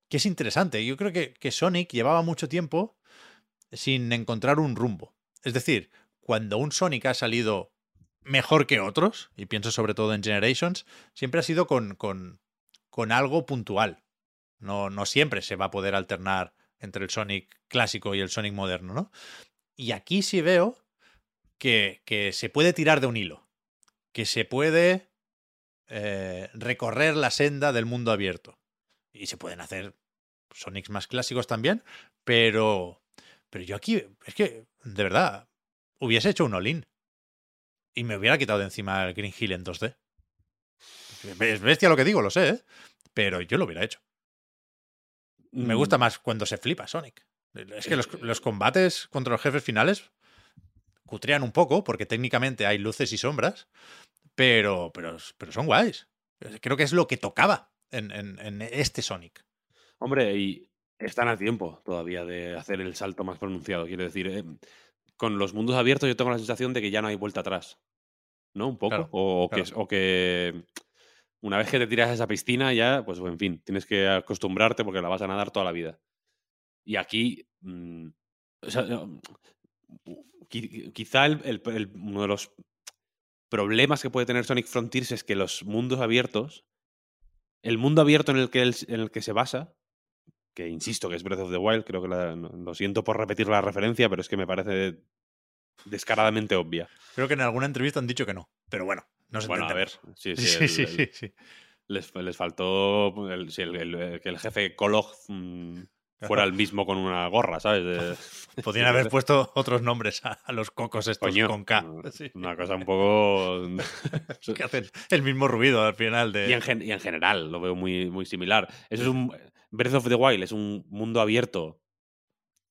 que es interesante. Yo creo que, que Sonic llevaba mucho tiempo sin encontrar un rumbo. Es decir, cuando un Sonic ha salido mejor que otros, y pienso sobre todo en Generations, siempre ha sido con, con, con algo puntual. No, no siempre se va a poder alternar entre el Sonic clásico y el Sonic moderno, ¿no? Y aquí sí veo que, que se puede tirar de un hilo, que se puede eh, recorrer la senda del mundo abierto. Y se pueden hacer Sonics más clásicos también, pero, pero yo aquí, es que, de verdad, hubiese hecho un all-in y me hubiera quitado de encima el Green Hill en 2D. Es bestia lo que digo, lo sé, ¿eh? pero yo lo hubiera hecho. Me gusta Mm, más cuando se flipa Sonic. Es que los, los combates contra los jefes finales cutrean un poco, porque técnicamente hay luces y sombras, pero, pero, pero son guays. Creo que es lo que tocaba en, en- en este Sonic. Hombre, y están a tiempo todavía de hacer el salto más pronunciado. Quiero decir, eh, con los mundos abiertos yo tengo la sensación de que ya no hay vuelta atrás. ¿No? Un poco. Claro, o, o que, o que una vez que te tiras a esa piscina ya, pues en fin, tienes que acostumbrarte porque la vas a nadar toda la vida. Y aquí, mm, o sea, quizá el- el- el- uno de los problemas que puede tener Sonic Frontiers es que los mundos abiertos, el mundo abierto en el que, en el que se basa, que insisto que es Breath of the Wild, creo que la- no- lo siento por repetir la referencia, pero es que me parece descaradamente obvia. Creo que en alguna entrevista han dicho que no, pero bueno, nos Bueno, a ver, sí, sí, Sí, sí, sí, sí. Les, les faltó que el jefe Kolog mm, fuera el mismo con una gorra, ¿sabes? Podrían haber puesto otros nombres a, a los cocos estos Coño, con K. una- Sí. Una cosa un poco... que hacen el mismo ruido al final de. y, en gen- y en general lo veo muy, muy similar. Eso es un... Breath of the Wild es un mundo abierto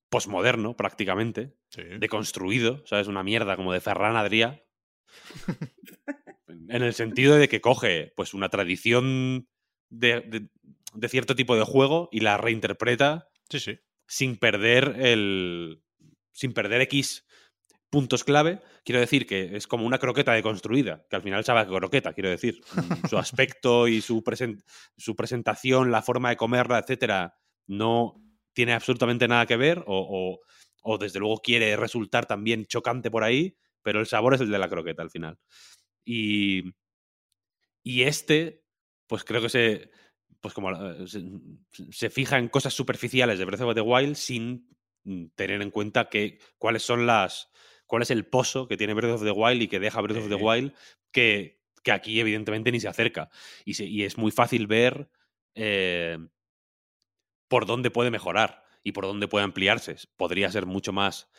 posmoderno, prácticamente, Sí. deconstruido, ¿sabes? Una mierda como de Ferran Adrià. en el sentido de que coge pues una tradición de, de- de cierto tipo de juego y la reinterpreta sí, sí. sin perder el. sin perder X puntos clave. Quiero decir que es como una croqueta deconstruida, que al final sabe a croqueta, quiero decir. Mm, Su aspecto y su, presen- su presentación, la forma de comerla, etcétera, no tiene absolutamente nada que ver, o, o- o desde luego quiere resultar también chocante por ahí, pero el sabor es el de la croqueta al final. Y, y este, pues creo que se, pues como la- se, se fija en cosas superficiales de Breath of the Wild sin mm, tener en cuenta que, cuáles son las, cuál es el pozo que tiene Breath of the Wild y que deja Breath of the. Wild que, que aquí evidentemente ni se acerca. Y, se- y es muy fácil ver eh, por dónde puede mejorar y por dónde puede ampliarse. Podría ser mucho más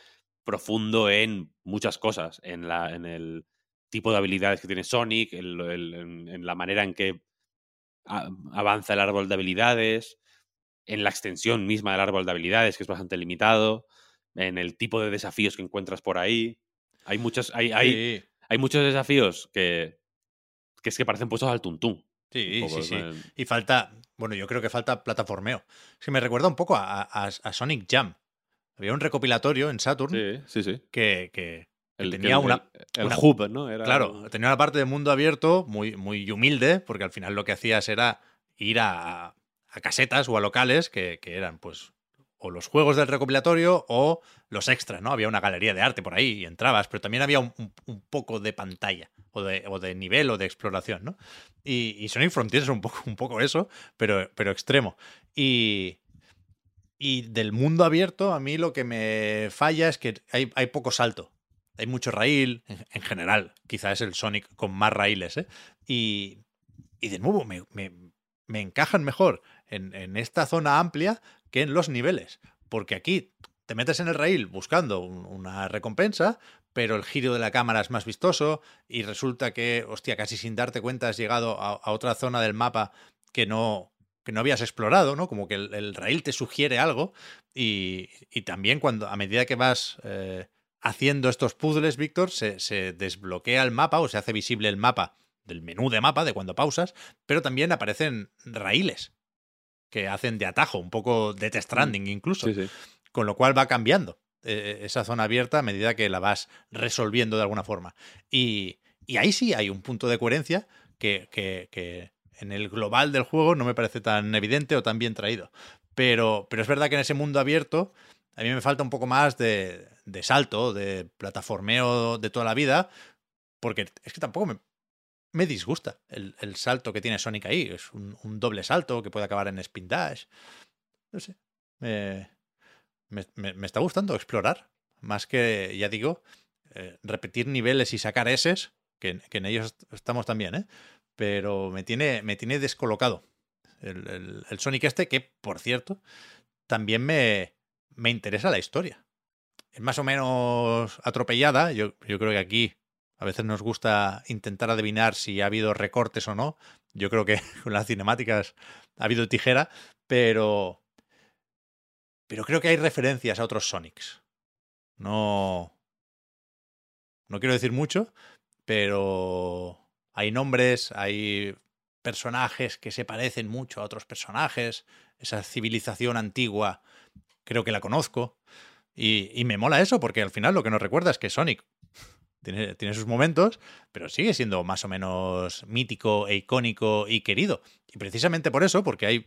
profundo en muchas cosas, en, la, en el tipo de habilidades que tiene Sonic, el- el- en, en la manera en que avanza el árbol de habilidades, en la extensión misma del árbol de habilidades, que es bastante limitado, en el tipo de desafíos que encuentras por ahí. Hay muchos, hay, hay, Sí, hay muchos desafíos que, que es que parecen puestos al tuntún. sí, poco, sí, sí. Y falta, bueno, yo creo que falta plataformeo. Es que me recuerda un poco a, a- a Sonic Jam. Había un recopilatorio en Saturn Sí, sí, sí. que- que El, tenía el- una, el, una- hub, ¿no? Era Claro, tenía una parte de mundo abierto muy, muy humilde, porque al final lo que hacías era ir a, a casetas o a locales que, que eran, pues, o los juegos del recopilatorio o los extras, ¿no? Había una galería de arte por ahí y entrabas, pero también había un, un- un poco de pantalla o de, o de nivel o de exploración, ¿no? Y, y Sonic Frontiers es un poco, un poco eso, pero, pero extremo. Y, y del mundo abierto, a mí lo que me falla es que hay, hay poco salto. Hay mucho raíl, en, en general. Quizás es el Sonic con más raíles, ¿eh? Y, y de nuevo, me, me- me encajan mejor en, en esta zona amplia que en los niveles. Porque aquí te metes en el raíl buscando un- una recompensa, pero el giro de la cámara es más vistoso y resulta que, hostia, casi sin darte cuenta has llegado a, otra zona del mapa que no, que no habías explorado, ¿no? Como que el, raíl te sugiere algo y, y también cuando a medida que vas eh, haciendo estos puzzles, Víctor, se, se desbloquea el mapa o se hace visible el mapa del menú de mapa de cuando pausas, pero también aparecen raíles que hacen de atajo, un poco de Death Stranding incluso, Sí, sí. con lo cual va cambiando eh, esa zona abierta a medida que la vas resolviendo de alguna forma. Y, y ahí sí hay un punto de coherencia que, que- que en el global del juego no me parece tan evidente o tan bien traído. Pero, pero es verdad que en ese mundo abierto A mí me falta un poco más de, de salto, de plataformeo de toda la vida, porque es que tampoco me, me disgusta el, el salto que tiene Sonic ahí. Es un, doble salto que puede acabar en spin dash. No sé. Me, me, está gustando explorar. Más que, ya digo, eh, repetir niveles y sacar que, que en ellos estamos también, ¿eh? Pero me tiene, me tiene descolocado el, el- el Sonic este, que, por cierto, también me, me interesa la historia. Es más o menos atropellada. Yo, yo creo que aquí a veces nos gusta intentar adivinar si ha habido recortes o no. Yo creo que con las cinemáticas ha habido tijera, pero. Pero creo que hay referencias a otros Sonics. No. No quiero decir mucho, pero hay nombres, hay personajes que se parecen mucho a otros personajes. Esa civilización antigua, creo que la conozco. Y, y me mola eso, porque al final lo que nos recuerda es que Sonic tiene, tiene sus momentos, pero sigue siendo más o menos mítico e icónico y querido. Y precisamente por eso, porque hay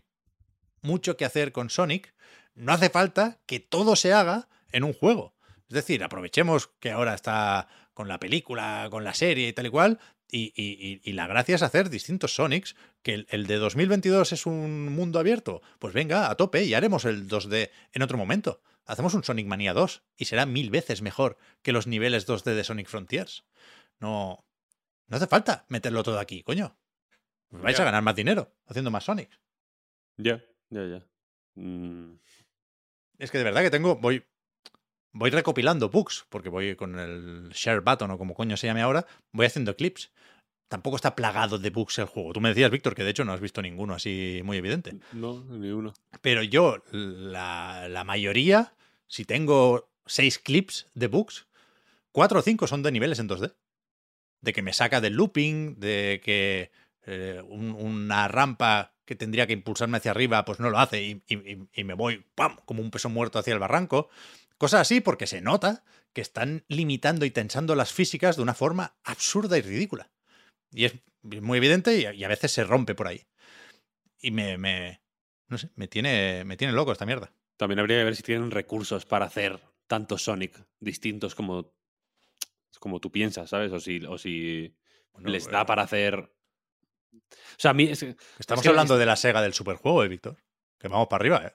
mucho que hacer con Sonic, no hace falta que todo se haga en un juego. Es decir, aprovechemos que ahora está con la película, con la serie y tal y cual, y, y- y- la gracia es hacer distintos Sonics, que el, el de 2022 es un mundo abierto. Pues venga, a tope, y haremos el 2D en otro momento. Hacemos un Sonic Mania 2 y será mil veces mejor que los niveles 2D de Sonic Frontiers. No, no hace falta meterlo todo aquí, coño. Vais a ganar más dinero haciendo más Sonic. Ya, ya, ya. Mm, Es que de verdad que tengo. Voy. Voy recopilando bugs, porque voy con el share button o como coño se llame ahora, voy haciendo clips. Tampoco está plagado de bugs el juego. Tú me decías, Víctor, que de hecho no has visto ninguno así muy evidente. no, ni uno. Pero yo, la, la mayoría, si tengo seis clips de bugs, cuatro o cinco son de niveles en 2D. De que me saca del looping, de que eh, un- una rampa que tendría que impulsarme hacia arriba, pues no lo hace y, y- y- y me voy, ¡pam!, como un peso muerto hacia el barranco. Cosas así porque se nota que están limitando y tensando las físicas de una forma absurda y ridícula. Y es muy evidente y a, y a veces se rompe por ahí. Y me, me, no sé, me tiene, me tiene loco esta mierda. También habría que ver si tienen recursos para hacer tantos Sonic distintos como, como tú piensas, ¿sabes? O si, o si Bueno, les eh, da para hacer. O sea, a mí. es que- Estamos es que hablando es- de la Sega del superjuego, ¿eh, Víctor? Que vamos para arriba, ¿eh?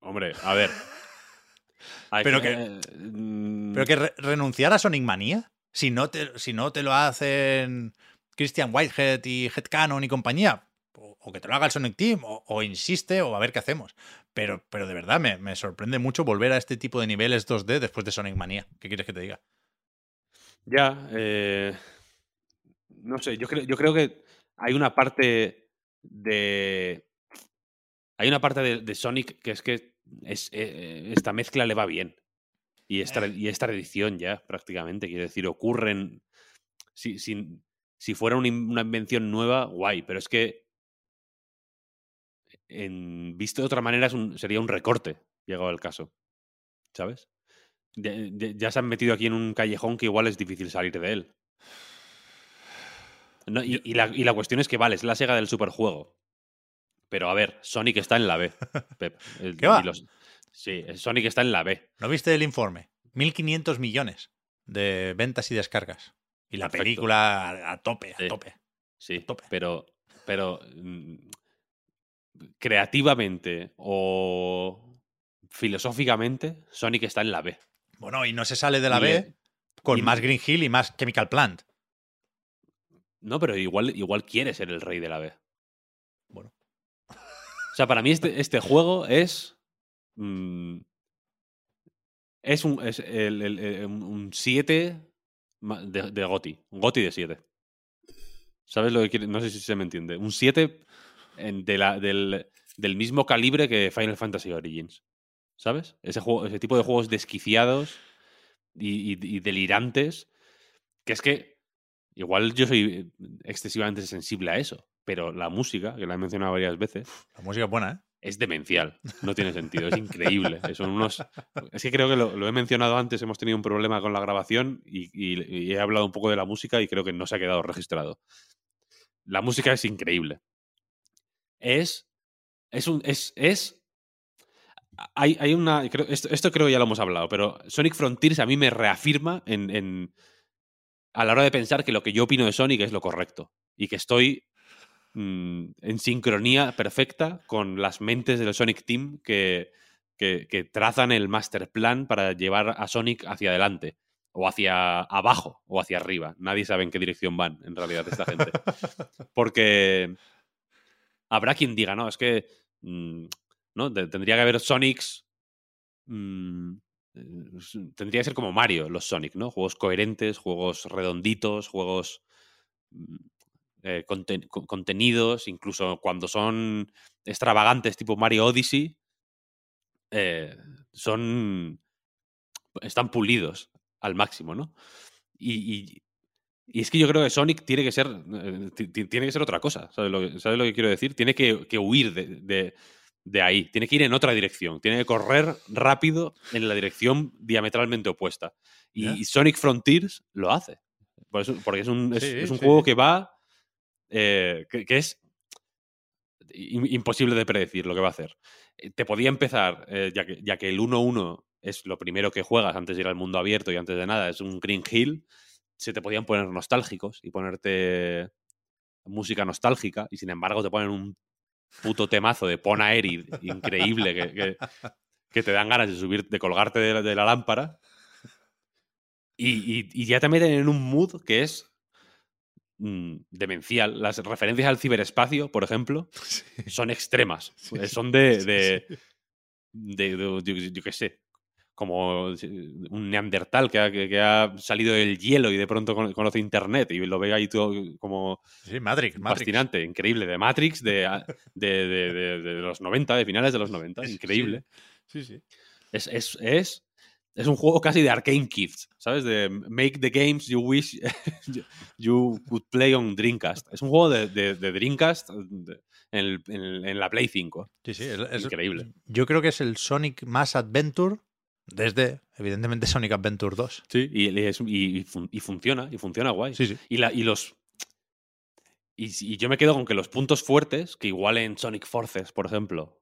Hombre, a ver. Pero que- eh, Pero que re- renunciar a Sonic Manía, si no te, si no te lo hacen Christian Whitehead y Headcanon y compañía, o, que te lo haga el Sonic Team, o, insiste, o a ver qué hacemos. Pero, pero de verdad me, me sorprende mucho volver a este tipo de niveles 2D después de Sonic Manía. ¿Qué quieres que te diga? Ya, eh, no sé, yo creo, yo creo que hay una parte de. Hay una parte de, de Sonic que es que es, eh, esta mezcla le va bien. Y es, tra- y es tradición ya, prácticamente. Quiero decir, ocurren. Si, si, si fuera una, in- una invención nueva, guay, pero es que. En, visto de otra manera, es un- sería un recorte, llegado el caso. ¿Sabes? De- de- ya se han metido aquí en un callejón que igual es difícil salir de él. No, y, y la, y la cuestión es que, vale, es la Sega del superjuego. Pero a ver, Sonic está en la B. Pep. El- ¿Qué va? los- sí, Sonic está en la B. ¿No viste el informe? 1.500 millones de ventas y descargas. Y la Perfecto. película a, a tope, a Sí. tope. Sí, tope. pero, pero mm, creativamente o filosóficamente, Sonic está en la B. Bueno, y no se sale de la Y B le- con más Green Hill y más Chemical Plant. No, pero igual, igual quiere ser el rey de la B. Bueno. O sea, para mí este, este juego es. Mm, es un es el- el- el- un 7 de, de Goti. Un Goti de 7. ¿Sabes lo que quiere? No sé si se me entiende. Un 7 en- de del, del mismo calibre que Final Fantasy Origins. ¿Sabes? Ese, juego, ese tipo de juegos desquiciados y, y- delirantes. Que es que igual yo soy excesivamente sensible a eso. Pero la música, que la he mencionado varias veces, La música es buena, ¿eh? Es demencial. No tiene sentido, es increíble. Son unos... Es que creo que lo, lo he mencionado antes, hemos tenido un problema con la grabación y, y- y he hablado un poco de la música y creo que no se ha quedado registrado. La música es increíble. Es. Es un. Es. es hay, hay una. creo- esto, esto creo que ya lo hemos hablado, pero Sonic Frontiers a mí me reafirma en, en- a la hora de pensar que lo que yo opino de Sonic es lo correcto. Y que estoy mm, en sincronía perfecta con las mentes del Sonic Team que, que, que trazan el master plan para llevar a Sonic hacia adelante. O hacia abajo o hacia arriba. Nadie sabe en qué dirección van, en realidad, esta gente. Porque habrá quien diga, no, es que mm, ¿no? Te- tendría que haber Sonics. mm, eh, tendría que ser como Mario, los Sonic, ¿no? Juegos coherentes, juegos redonditos, juegos eh, conten- co- contenidos, incluso cuando son extravagantes, tipo Mario Odyssey, eh, son. están pulidos al máximo, ¿no? Y, y- y es que yo creo que Sonic tiene que ser. eh, ti- ti- tiene que ser otra cosa. ¿Sabes lo que, sabes lo que quiero decir? Tiene que, que huir de, de- de ahí. Tiene que ir en otra dirección. Tiene que correr rápido en la dirección diametralmente opuesta. Y, Sonic Frontiers lo hace. Por eso- porque es un, es, Sí, es un sí, juego que va. Eh, que, es im- imposible de predecir lo que va a hacer. Eh, Te podía empezar, eh, ya, que, ya que el 1-1 es lo primero que juegas antes de ir al mundo abierto y antes de nada, es un Green Hill, se te podían poner nostálgicos y ponerte música nostálgica, y sin embargo te ponen un puto temazo de Pona Eri increíble que, que- te dan ganas de subir, de colgarte de la, de la lámpara. Y, y- y ya te meten en un mood que es mm, demencial. Las referencias al ciberespacio, por ejemplo, son extremas. Sí, Son de, de, sí. de- de- yo, qué sé, como un neandertal que ha, que, ha salido del hielo y de pronto con- conoce internet y lo ve ahí todo como Sí, Matrix, Matrix. fascinante, increíble, de Matrix, de, de, de- de- los 90, de finales de los 90, Sí, increíble. Sí, sí. Es, es, es, es un juego casi de Arcane Kids, ¿sabes? De make the games you wish you- could play on Dreamcast. Es un juego de, de- de Dreamcast en, el- la Play 5. Sí, sí, es- es- Increíble. Yo creo que es el Sonic más Adventure desde, evidentemente, Sonic Adventure 2. Sí, y, y es- y- y fun- y funciona, y funciona guay. Sí, sí. Y, la, y los. Y yo me quedo con que los puntos fuertes, que igual en Sonic Forces, por ejemplo,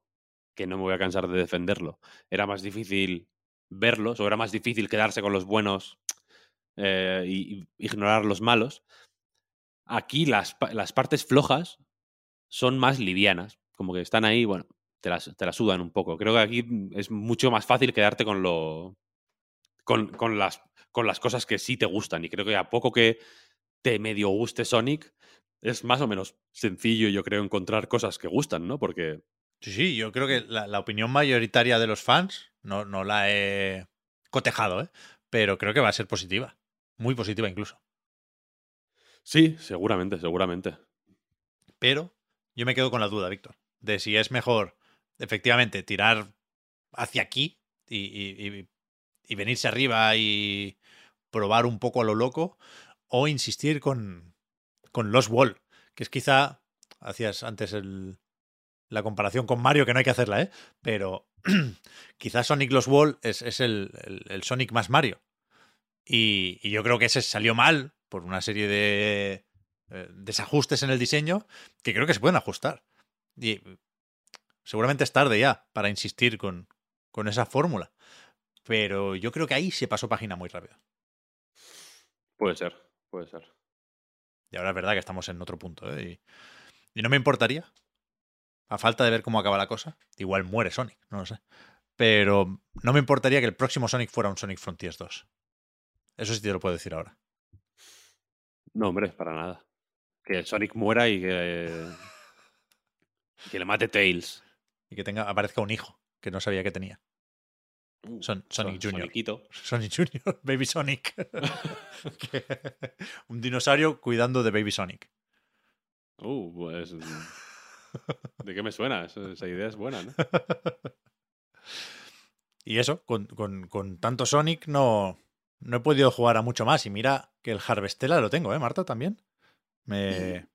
que no me voy a cansar de defenderlo, era más difícil verlos, o era más difícil quedarse con los buenos eh, ignorar los malos. Aquí las, las partes flojas son más livianas, como que están ahí, bueno, te las, te las sudan un poco. Creo que aquí es mucho más fácil quedarte con lo. Con, con las, con las cosas que sí te gustan. Y creo que a poco que te medio guste Sonic, es más o menos sencillo, yo creo, encontrar cosas que gustan, ¿no? Porque Sí, sí, yo creo que la, la opinión mayoritaria de los fans, no, no la he cotejado, ¿eh? pero creo que va a ser positiva. Muy positiva incluso. sí, seguramente, seguramente. Pero yo me quedo con la duda, Víctor, de si es mejor efectivamente tirar hacia aquí y, y- y- y venirse arriba y probar un poco a lo loco o insistir con, con Lost Wall, que es quizá, hacías antes el- la comparación con Mario, que no hay que hacerla, ¿eh? pero quizá Sonic Lost Wall es, es el, el- el Sonic más Mario. Y, y yo creo que ese salió mal por una serie de eh, desajustes en el diseño que creo que se pueden ajustar. Y seguramente es tarde ya para insistir con, con esa fórmula. Pero yo creo que ahí se pasó página muy rápido. Puede ser, puede ser. Y ahora es verdad que estamos en otro punto. ¿eh? Y, y no me importaría, a falta de ver cómo acaba la cosa, igual muere Sonic, no lo sé. Pero no me importaría que el próximo Sonic fuera un Sonic Frontiers 2. Eso sí te lo puedo decir ahora. No, hombre, para nada. Que Sonic muera y que. que le mate Tails. Y que tenga, aparezca un hijo que no sabía que tenía. Uh, Son- Sonic Jr.. Soniquito. Sonic Jr., Baby Sonic. Un dinosaurio cuidando de Baby Sonic. Uh, pues. ¿De qué me suena? Esa, esa idea es buena, ¿no? Y eso, con, con- con tanto Sonic no, no he podido jugar a mucho más. Y mira que el Harvestella lo tengo, ¿eh, Marta? También. Me,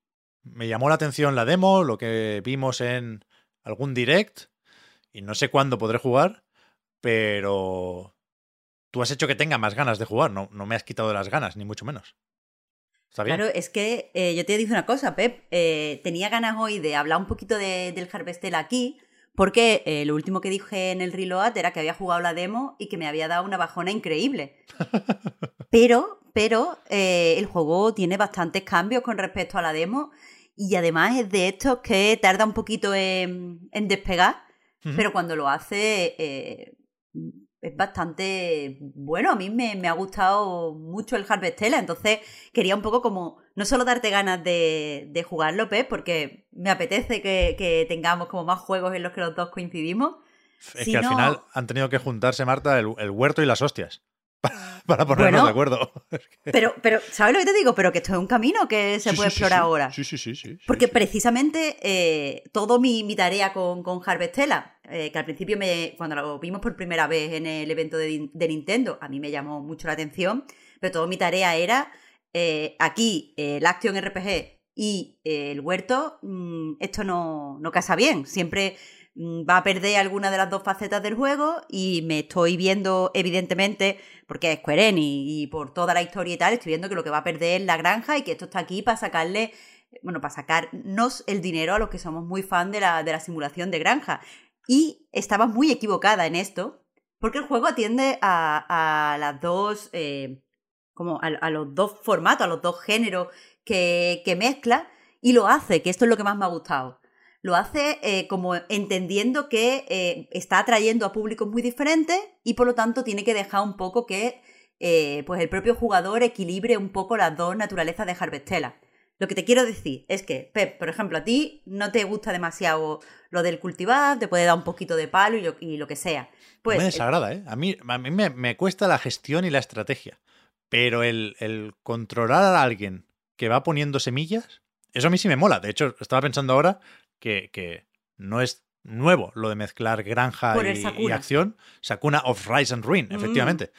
me llamó la atención la demo, lo que vimos en algún direct. Y no sé cuándo podré jugar, pero tú has hecho que tenga más ganas de jugar. No, no me has quitado las ganas, ni mucho menos. Claro, es que eh, yo te digo una cosa, Pep. eh, tenía ganas hoy de hablar un poquito de- del Harvestel aquí, Porque eh, lo último que dije en el reload era que había jugado la demo y que me había dado una bajona increíble. pero, pero el juego tiene bastantes cambios con respecto a la demo y además es de estos que tarda un poquito en, en despegar, pero cuando lo hace es bastante bueno. A mí me, me, ha gustado mucho el Harvestella, entonces quería un poco como no solo darte ganas de, de jugarlo, Pep, porque me apetece que, que, tengamos como más juegos en los que los dos coincidimos. Es que al final han tenido que juntarse, Marta, el, el huerto y las hostias para ponernos bueno, de acuerdo. Pero, pero, ¿sabes lo que te digo? Pero que esto es un camino que se Sí, puede sí, explorar sí. ahora. Sí, sí, sí, sí. Porque precisamente eh, todo mi, mi tarea con, con Harvestella, eh, que al principio me, cuando lo vimos por primera vez en el evento de, de Nintendo, a mí me llamó mucho la atención, pero toda mi tarea era eh, aquí eh, el Action RPG y el huerto, mm, esto no, no casa bien. Siempre va a perder alguna de las dos facetas del juego y me estoy viendo, evidentemente, porque es Square y por toda la historia y tal, estoy viendo que lo que va a perder es la granja y que esto está aquí para sacarle, bueno, para sacarnos el dinero a los que somos muy fan de la, de la simulación de granja. Y estaba muy equivocada en esto, porque el juego atiende a, las dos, eh, como a, a, los dos formatos, a los dos géneros que, que mezcla y lo hace, que esto es lo que más me ha gustado lo hace eh, como entendiendo que eh, está atrayendo a públicos muy diferentes y por lo tanto tiene que dejar un poco que eh, pues el propio jugador equilibre un poco las dos naturalezas de Harvestella. Lo que te quiero decir es que, Pep, por ejemplo, a ti no te gusta demasiado lo del cultivar, te puede dar un poquito de palo y lo, y lo que sea. Pues, me desagrada, ¿eh? A mí, a mí me, me, cuesta la gestión y la estrategia. Pero el, el controlar a alguien que va poniendo semillas, eso a mí sí me mola. De hecho, estaba pensando ahora que, que, no es nuevo lo de mezclar granja y, y, acción. Sakuna of Rise and Ruin, mm. efectivamente.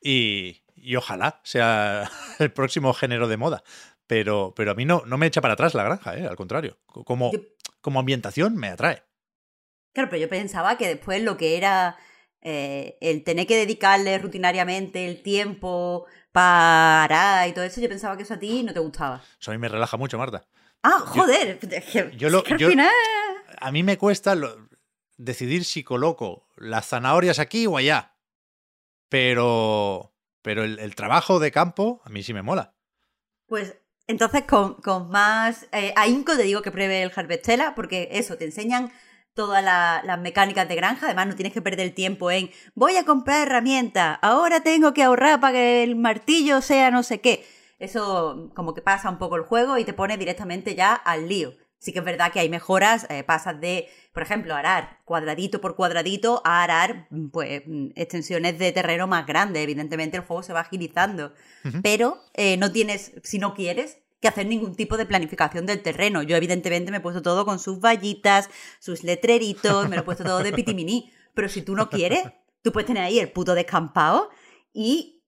Y, y, ojalá sea el próximo género de moda. Pero, pero a mí no, no me echa para atrás la granja, ¿eh? al contrario. Como, yo, como ambientación me atrae. Claro, pero yo pensaba que después lo que era eh, el tener que dedicarle rutinariamente el tiempo para y todo eso, yo pensaba que eso a ti no te gustaba. Eso a mí me relaja mucho, Marta. Ah, joder. Yo, lo. A mí me cuesta lo, decidir si coloco las zanahorias aquí o allá. Pero. Pero el, el, trabajo de campo a mí sí me mola. Pues entonces con, con más eh, ahínco te digo que pruebe el Harvestella, porque eso, te enseñan todas la, las mecánicas de granja. Además, no tienes que perder el tiempo en voy a comprar herramientas, ahora tengo que ahorrar para que el martillo sea no sé qué. Eso como que pasa un poco el juego y te pone directamente ya al lío. Sí que es verdad que hay mejoras, eh, pasas de, por ejemplo, arar cuadradito por cuadradito a arar pues extensiones de terreno más grandes. Evidentemente el juego se va agilizando, uh -huh. pero eh, no tienes, si no quieres, que hacer ningún tipo de planificación del terreno. Yo evidentemente me he puesto todo con sus vallitas, sus letreritos, me lo he puesto todo de pitiminí. Pero si tú no quieres, tú puedes tener ahí el puto descampado y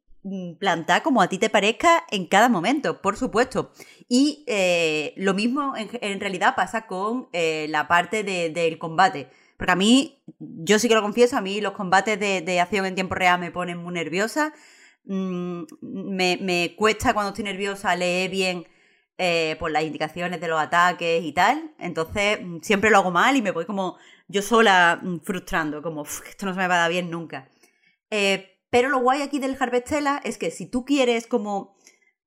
plantar como a ti te parezca en cada momento, por supuesto. Y eh, lo mismo en, en, realidad pasa con eh, la parte de, del combate. Porque a mí, yo sí que lo confieso, a mí los combates de, de acción en tiempo real me ponen muy nerviosa. Mm, me, me, cuesta cuando estoy nerviosa leer bien eh, por las indicaciones de los ataques y tal. Entonces, siempre lo hago mal y me voy como yo sola mm, frustrando, como esto no se me va a dar bien nunca. Pero lo guay aquí del Harvestella es que si tú quieres como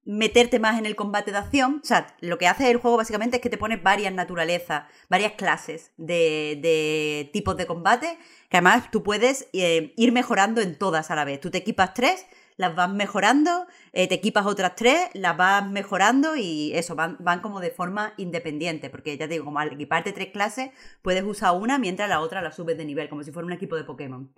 meterte más en el combate de acción, o sea, lo que hace el juego básicamente es que te pone varias naturalezas, varias clases de, tipos de combate, que además tú puedes eh, ir mejorando en todas a la vez. Tú te equipas tres, las vas mejorando, eh, te equipas otras tres, las vas mejorando y eso, van, como de forma independiente, porque ya te digo, como al equiparte tres clases, puedes usar una mientras la otra la subes de nivel, como si fuera un equipo de Pokémon.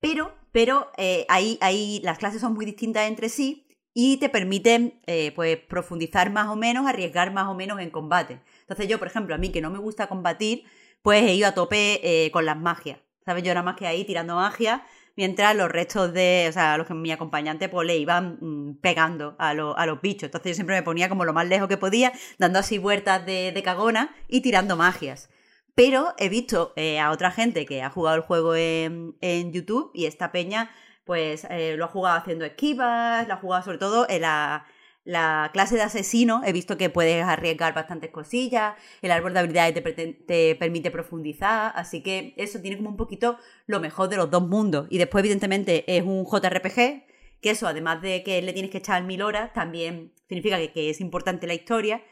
Pero, pero eh, ahí, ahí las clases son muy distintas entre sí y te permiten eh, pues profundizar más o menos, arriesgar más o menos en combate. Entonces yo, por ejemplo, a mí que no me gusta combatir, pues he ido a tope eh, con las magias. ¿Sabes? Yo era más que ahí tirando magia, mientras los restos de, o sea, los que mi acompañante pues le iban mmm, pegando a, lo, a, los bichos. Entonces yo siempre me ponía como lo más lejos que podía, dando así vueltas de cagona y tirando magias. Pero he visto eh, a otra gente que ha jugado el juego en, YouTube y esta peña pues eh, lo ha jugado haciendo esquivas, lo ha jugado sobre todo en la, la clase de asesino, he visto que puedes arriesgar bastantes cosillas, el árbol de habilidades te, permite profundizar, así que eso tiene como un poquito lo mejor de los dos mundos. Y después, evidentemente, es un JRPG, que eso, además de que le tienes que echar mil horas, también significa que es importante la historia.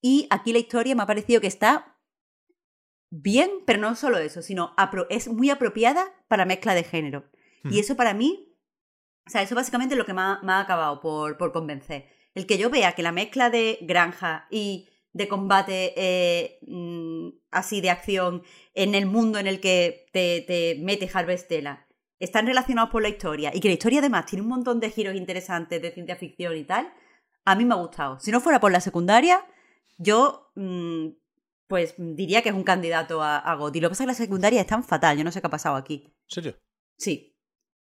Y aquí la historia me ha parecido que está bien, pero no solo eso, sino es muy apropiada para mezcla de género. Y eso para mí, o sea, eso básicamente es lo que me ha, me ha acabado por, por convencer. El que yo vea que la mezcla de granja y de combate eh, mm, así de acción en el mundo en el que te, te mete Harvestella están relacionados por la historia y que la historia además tiene un montón de giros interesantes de ciencia ficción y tal, a mí me ha gustado. Si no fuera por la secundaria, yo mm, pues diría que es un candidato a, a GOTY. Lo que pasa es que la secundaria es tan fatal, yo no sé qué ha pasado aquí. ¿En serio? Sí.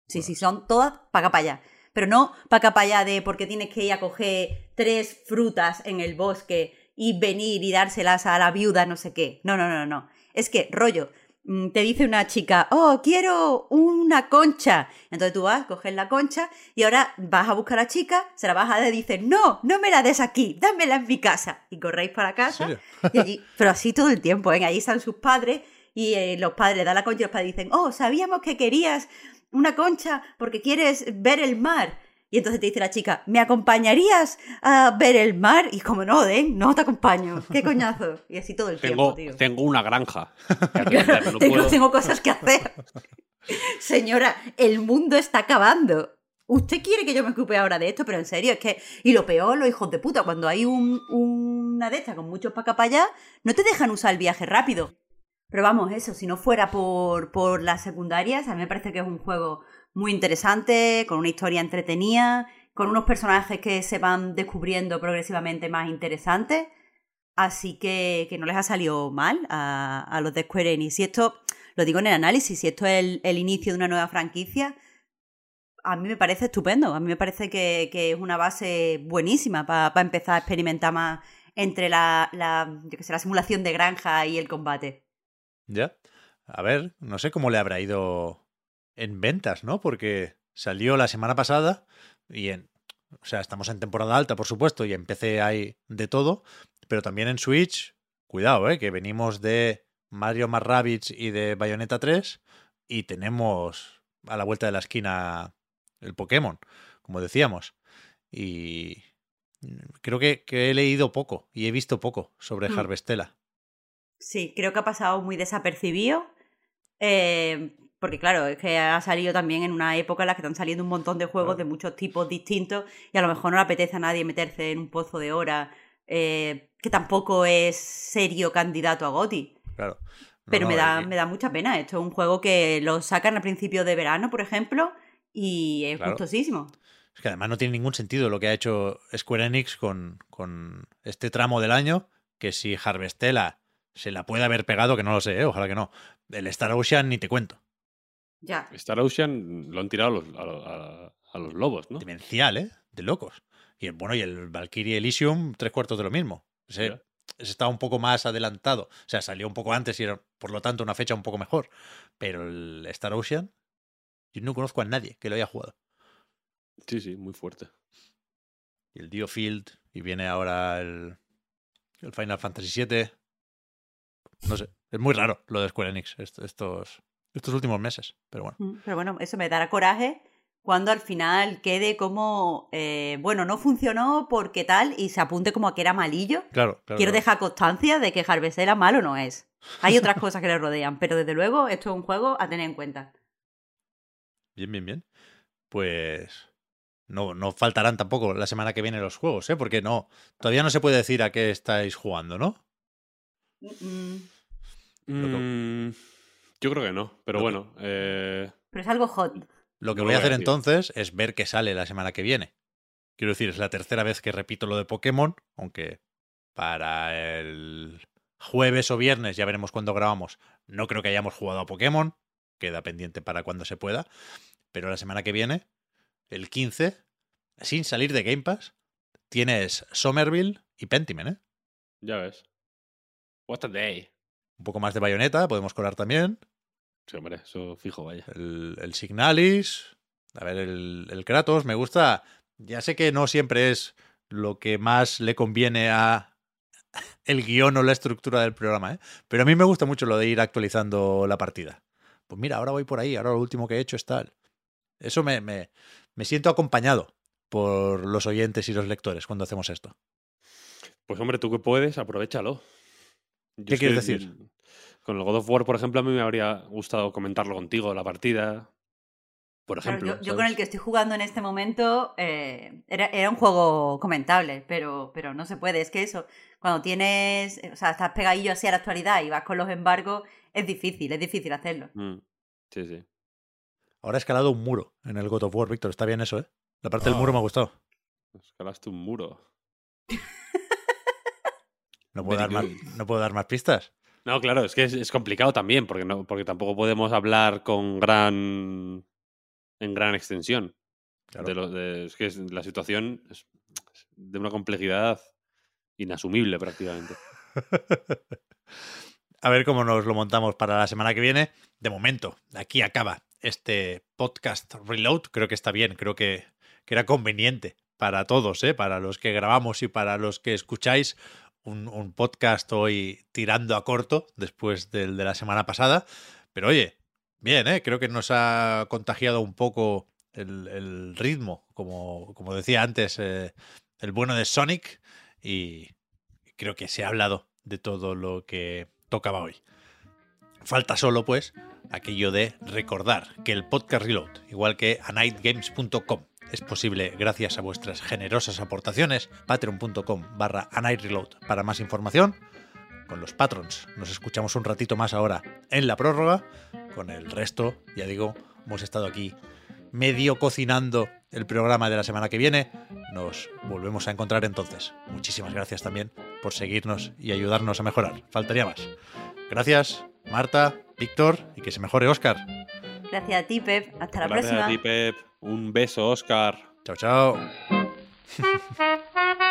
Sí, sí, son todas para acá para allá. Pero no para acá para allá de porque tienes que ir a coger tres frutas en el bosque y venir y dárselas a la viuda, no sé qué. No, no, no, no. Es que, rollo, te dice una chica, oh, quiero una concha. Entonces tú vas, coges la concha y ahora vas a buscar a la chica, se la vas a dar y dices, no, no me la des aquí, dámela en mi casa. Y corréis para casa. Y allí, pero así todo el tiempo, ¿eh? Ahí están sus padres y eh, los padres le dan la concha y los padres dicen, oh, sabíamos que querías una concha porque quieres ver el mar. Y entonces te dice la chica, ¿me acompañarías a ver el mar? Y como no, Den, no te acompaño. ¿Qué coñazo? Y así todo el Tengo, tiempo, tío. tengo una granja. que atender, no tengo, puedo- tengo cosas que hacer. Señora, el mundo está acabando. Usted quiere que yo me ocupe ahora de esto, pero en serio, es que. Y lo peor, los hijos de puta, cuando hay un, una de estas con muchos para acá para allá, no te dejan usar el viaje rápido. Pero vamos, eso, si no fuera por, por las secundarias, a mí me parece que es un juego muy interesante, con una historia entretenida, con unos personajes que se van descubriendo progresivamente más interesantes. Así que, que no les ha salido mal a, a los de Square Enix. Y esto, lo digo en el análisis, si esto es el, inicio de una nueva franquicia, a mí me parece estupendo. A mí me parece que, que es una base buenísima para empezar a experimentar más entre la, la, qué sé, la simulación de granja y el combate. Ya. A ver, no sé cómo le habrá ido en ventas, ¿no? Porque salió la semana pasada y en. O sea, estamos en temporada alta, por supuesto, y en PC hay de todo, pero también en Switch, cuidado, ¿eh? Que venimos de Mario más Rabbids y de Bayonetta 3 y tenemos a la vuelta de la esquina el Pokémon, como decíamos. Y creo que, que he leído poco y he visto poco sobre Hmm. Harvestella. Sí, creo que ha pasado muy desapercibido. eh, porque claro, es que ha salido también en una época en la que están saliendo un montón de juegos de muchos tipos distintos y a lo mejor no le apetece a nadie meterse en un pozo de hora eh, que tampoco es serio candidato a GOTY. Claro. No, Pero no, me, da, y- me da mucha pena. Esto es un juego que lo sacan a principio de verano, por ejemplo, y es Claro. gustosísimo. Es que además no tiene ningún sentido lo que ha hecho Square Enix con, con este tramo del año, que si Harvestella se la puede haber pegado, que no lo sé, ¿eh? ojalá que no. El Star Ocean ni te cuento. Ya. Star Ocean lo han tirado a los, a los- a- a los lobos, ¿no? Demencial, ¿eh? De locos. Y el, bueno, y el Valkyrie Elysium, tres cuartos de lo mismo. Ese estaba un poco más adelantado. O sea, salió un poco antes y era, por lo tanto, una fecha un poco mejor. Pero el Star Ocean, yo no conozco a nadie que lo haya jugado. Sí, sí, muy fuerte. Y el Dio Field, y viene ahora el, el Final Fantasy VII. No sé, es muy raro lo de Square Enix est- estos, estos últimos meses, pero bueno. Mm, Pero bueno, eso me dará coraje cuando al final quede como, eh, bueno, no funcionó porque tal, y se apunte como a que era malillo. Claro, claro. Quiero claro. dejar constancia de que Harvestella malo no es. Hay otras cosas que le rodean, pero desde luego esto es un juego a tener en cuenta. Bien, bien, bien. Pues no, no faltarán tampoco la semana que viene los juegos, ¿eh? Porque no, todavía no se puede decir a qué estáis jugando, ¿no? Mm, que- Mm, yo creo que no, pero bueno. eh, Pero es algo hot. Lo que No voy a lo voy a hacer decir. entonces es ver qué sale la semana que viene. Quiero decir, es la tercera vez que repito lo de Pokémon, aunque para el jueves o viernes, ya veremos cuándo grabamos, no creo que hayamos jugado a Pokémon, queda pendiente para cuando se pueda, pero la semana que viene, el 15, sin salir de Game Pass, tienes Somerville y Pentiment, ¿eh? ya ves. What a day. Un poco más de Bayonetta, podemos colar también, Sí, hombre, eso fijo, vaya. el, el Signalis, a ver, el, el Kratos, me gusta. Ya sé que no siempre es lo que más le conviene a el guion o la estructura del programa, ¿eh? Pero a mí me gusta mucho lo de ir actualizando la partida. Pues mira, ahora voy por ahí, ahora lo último que he hecho es tal. Eso me, me, me siento acompañado por los oyentes y los lectores cuando hacemos esto. Pues hombre, tú que puedes, aprovechalo. Yo ¿Qué es quieres decir? Con el God of War, por ejemplo, a mí me habría gustado comentarlo contigo, la partida. Por Claro, ejemplo. yo, yo con el que estoy jugando en este momento eh, era, era un juego comentable, pero, pero no se puede. Es que eso, cuando tienes, o sea, estás pegadillo así a la actualidad y vas con los embargos, es difícil, es difícil hacerlo. Mm, Sí, sí. Ahora he escalado un muro en el God of War, Víctor. Está bien eso, ¿eh? La parte del Oh. muro me ha gustado. Escalaste un muro. No puedo, dar más, no puedo dar más pistas. No, claro, es que es, es complicado también, porque, no, porque tampoco podemos hablar con gran. en gran extensión. Claro. De lo- de- es que es- la situación es es de una complejidad inasumible prácticamente. A ver cómo nos lo montamos para la semana que viene. De momento, aquí acaba este podcast Reload. Creo que está bien, creo que, que era conveniente para todos, ¿eh? para los que grabamos y para los que escucháis. Un, podcast hoy tirando a corto después del de la semana pasada. Pero oye, bien, ¿eh? creo que nos ha contagiado un poco el, ritmo, como, como decía antes, eh, el bueno de Sonic. Y creo que se ha hablado de todo lo que tocaba hoy. Falta solo, pues, aquello de recordar que el podcast Reload, igual que anightgames.com, es posible gracias a vuestras generosas aportaciones. Patreon.com barra para más información. Con los patrons nos escuchamos un ratito más ahora en la prórroga. Con el resto, ya digo, hemos estado aquí medio cocinando el programa de la semana que viene. Nos volvemos a encontrar entonces. Muchísimas gracias también por seguirnos y ayudarnos a mejorar. Faltaría más. Gracias, Marta, Víctor y que se mejore Oscar. Gracias a ti, Pep. Hasta la Gracias próxima. a ti, Pep. Un beso, Oscar. Chao, chao.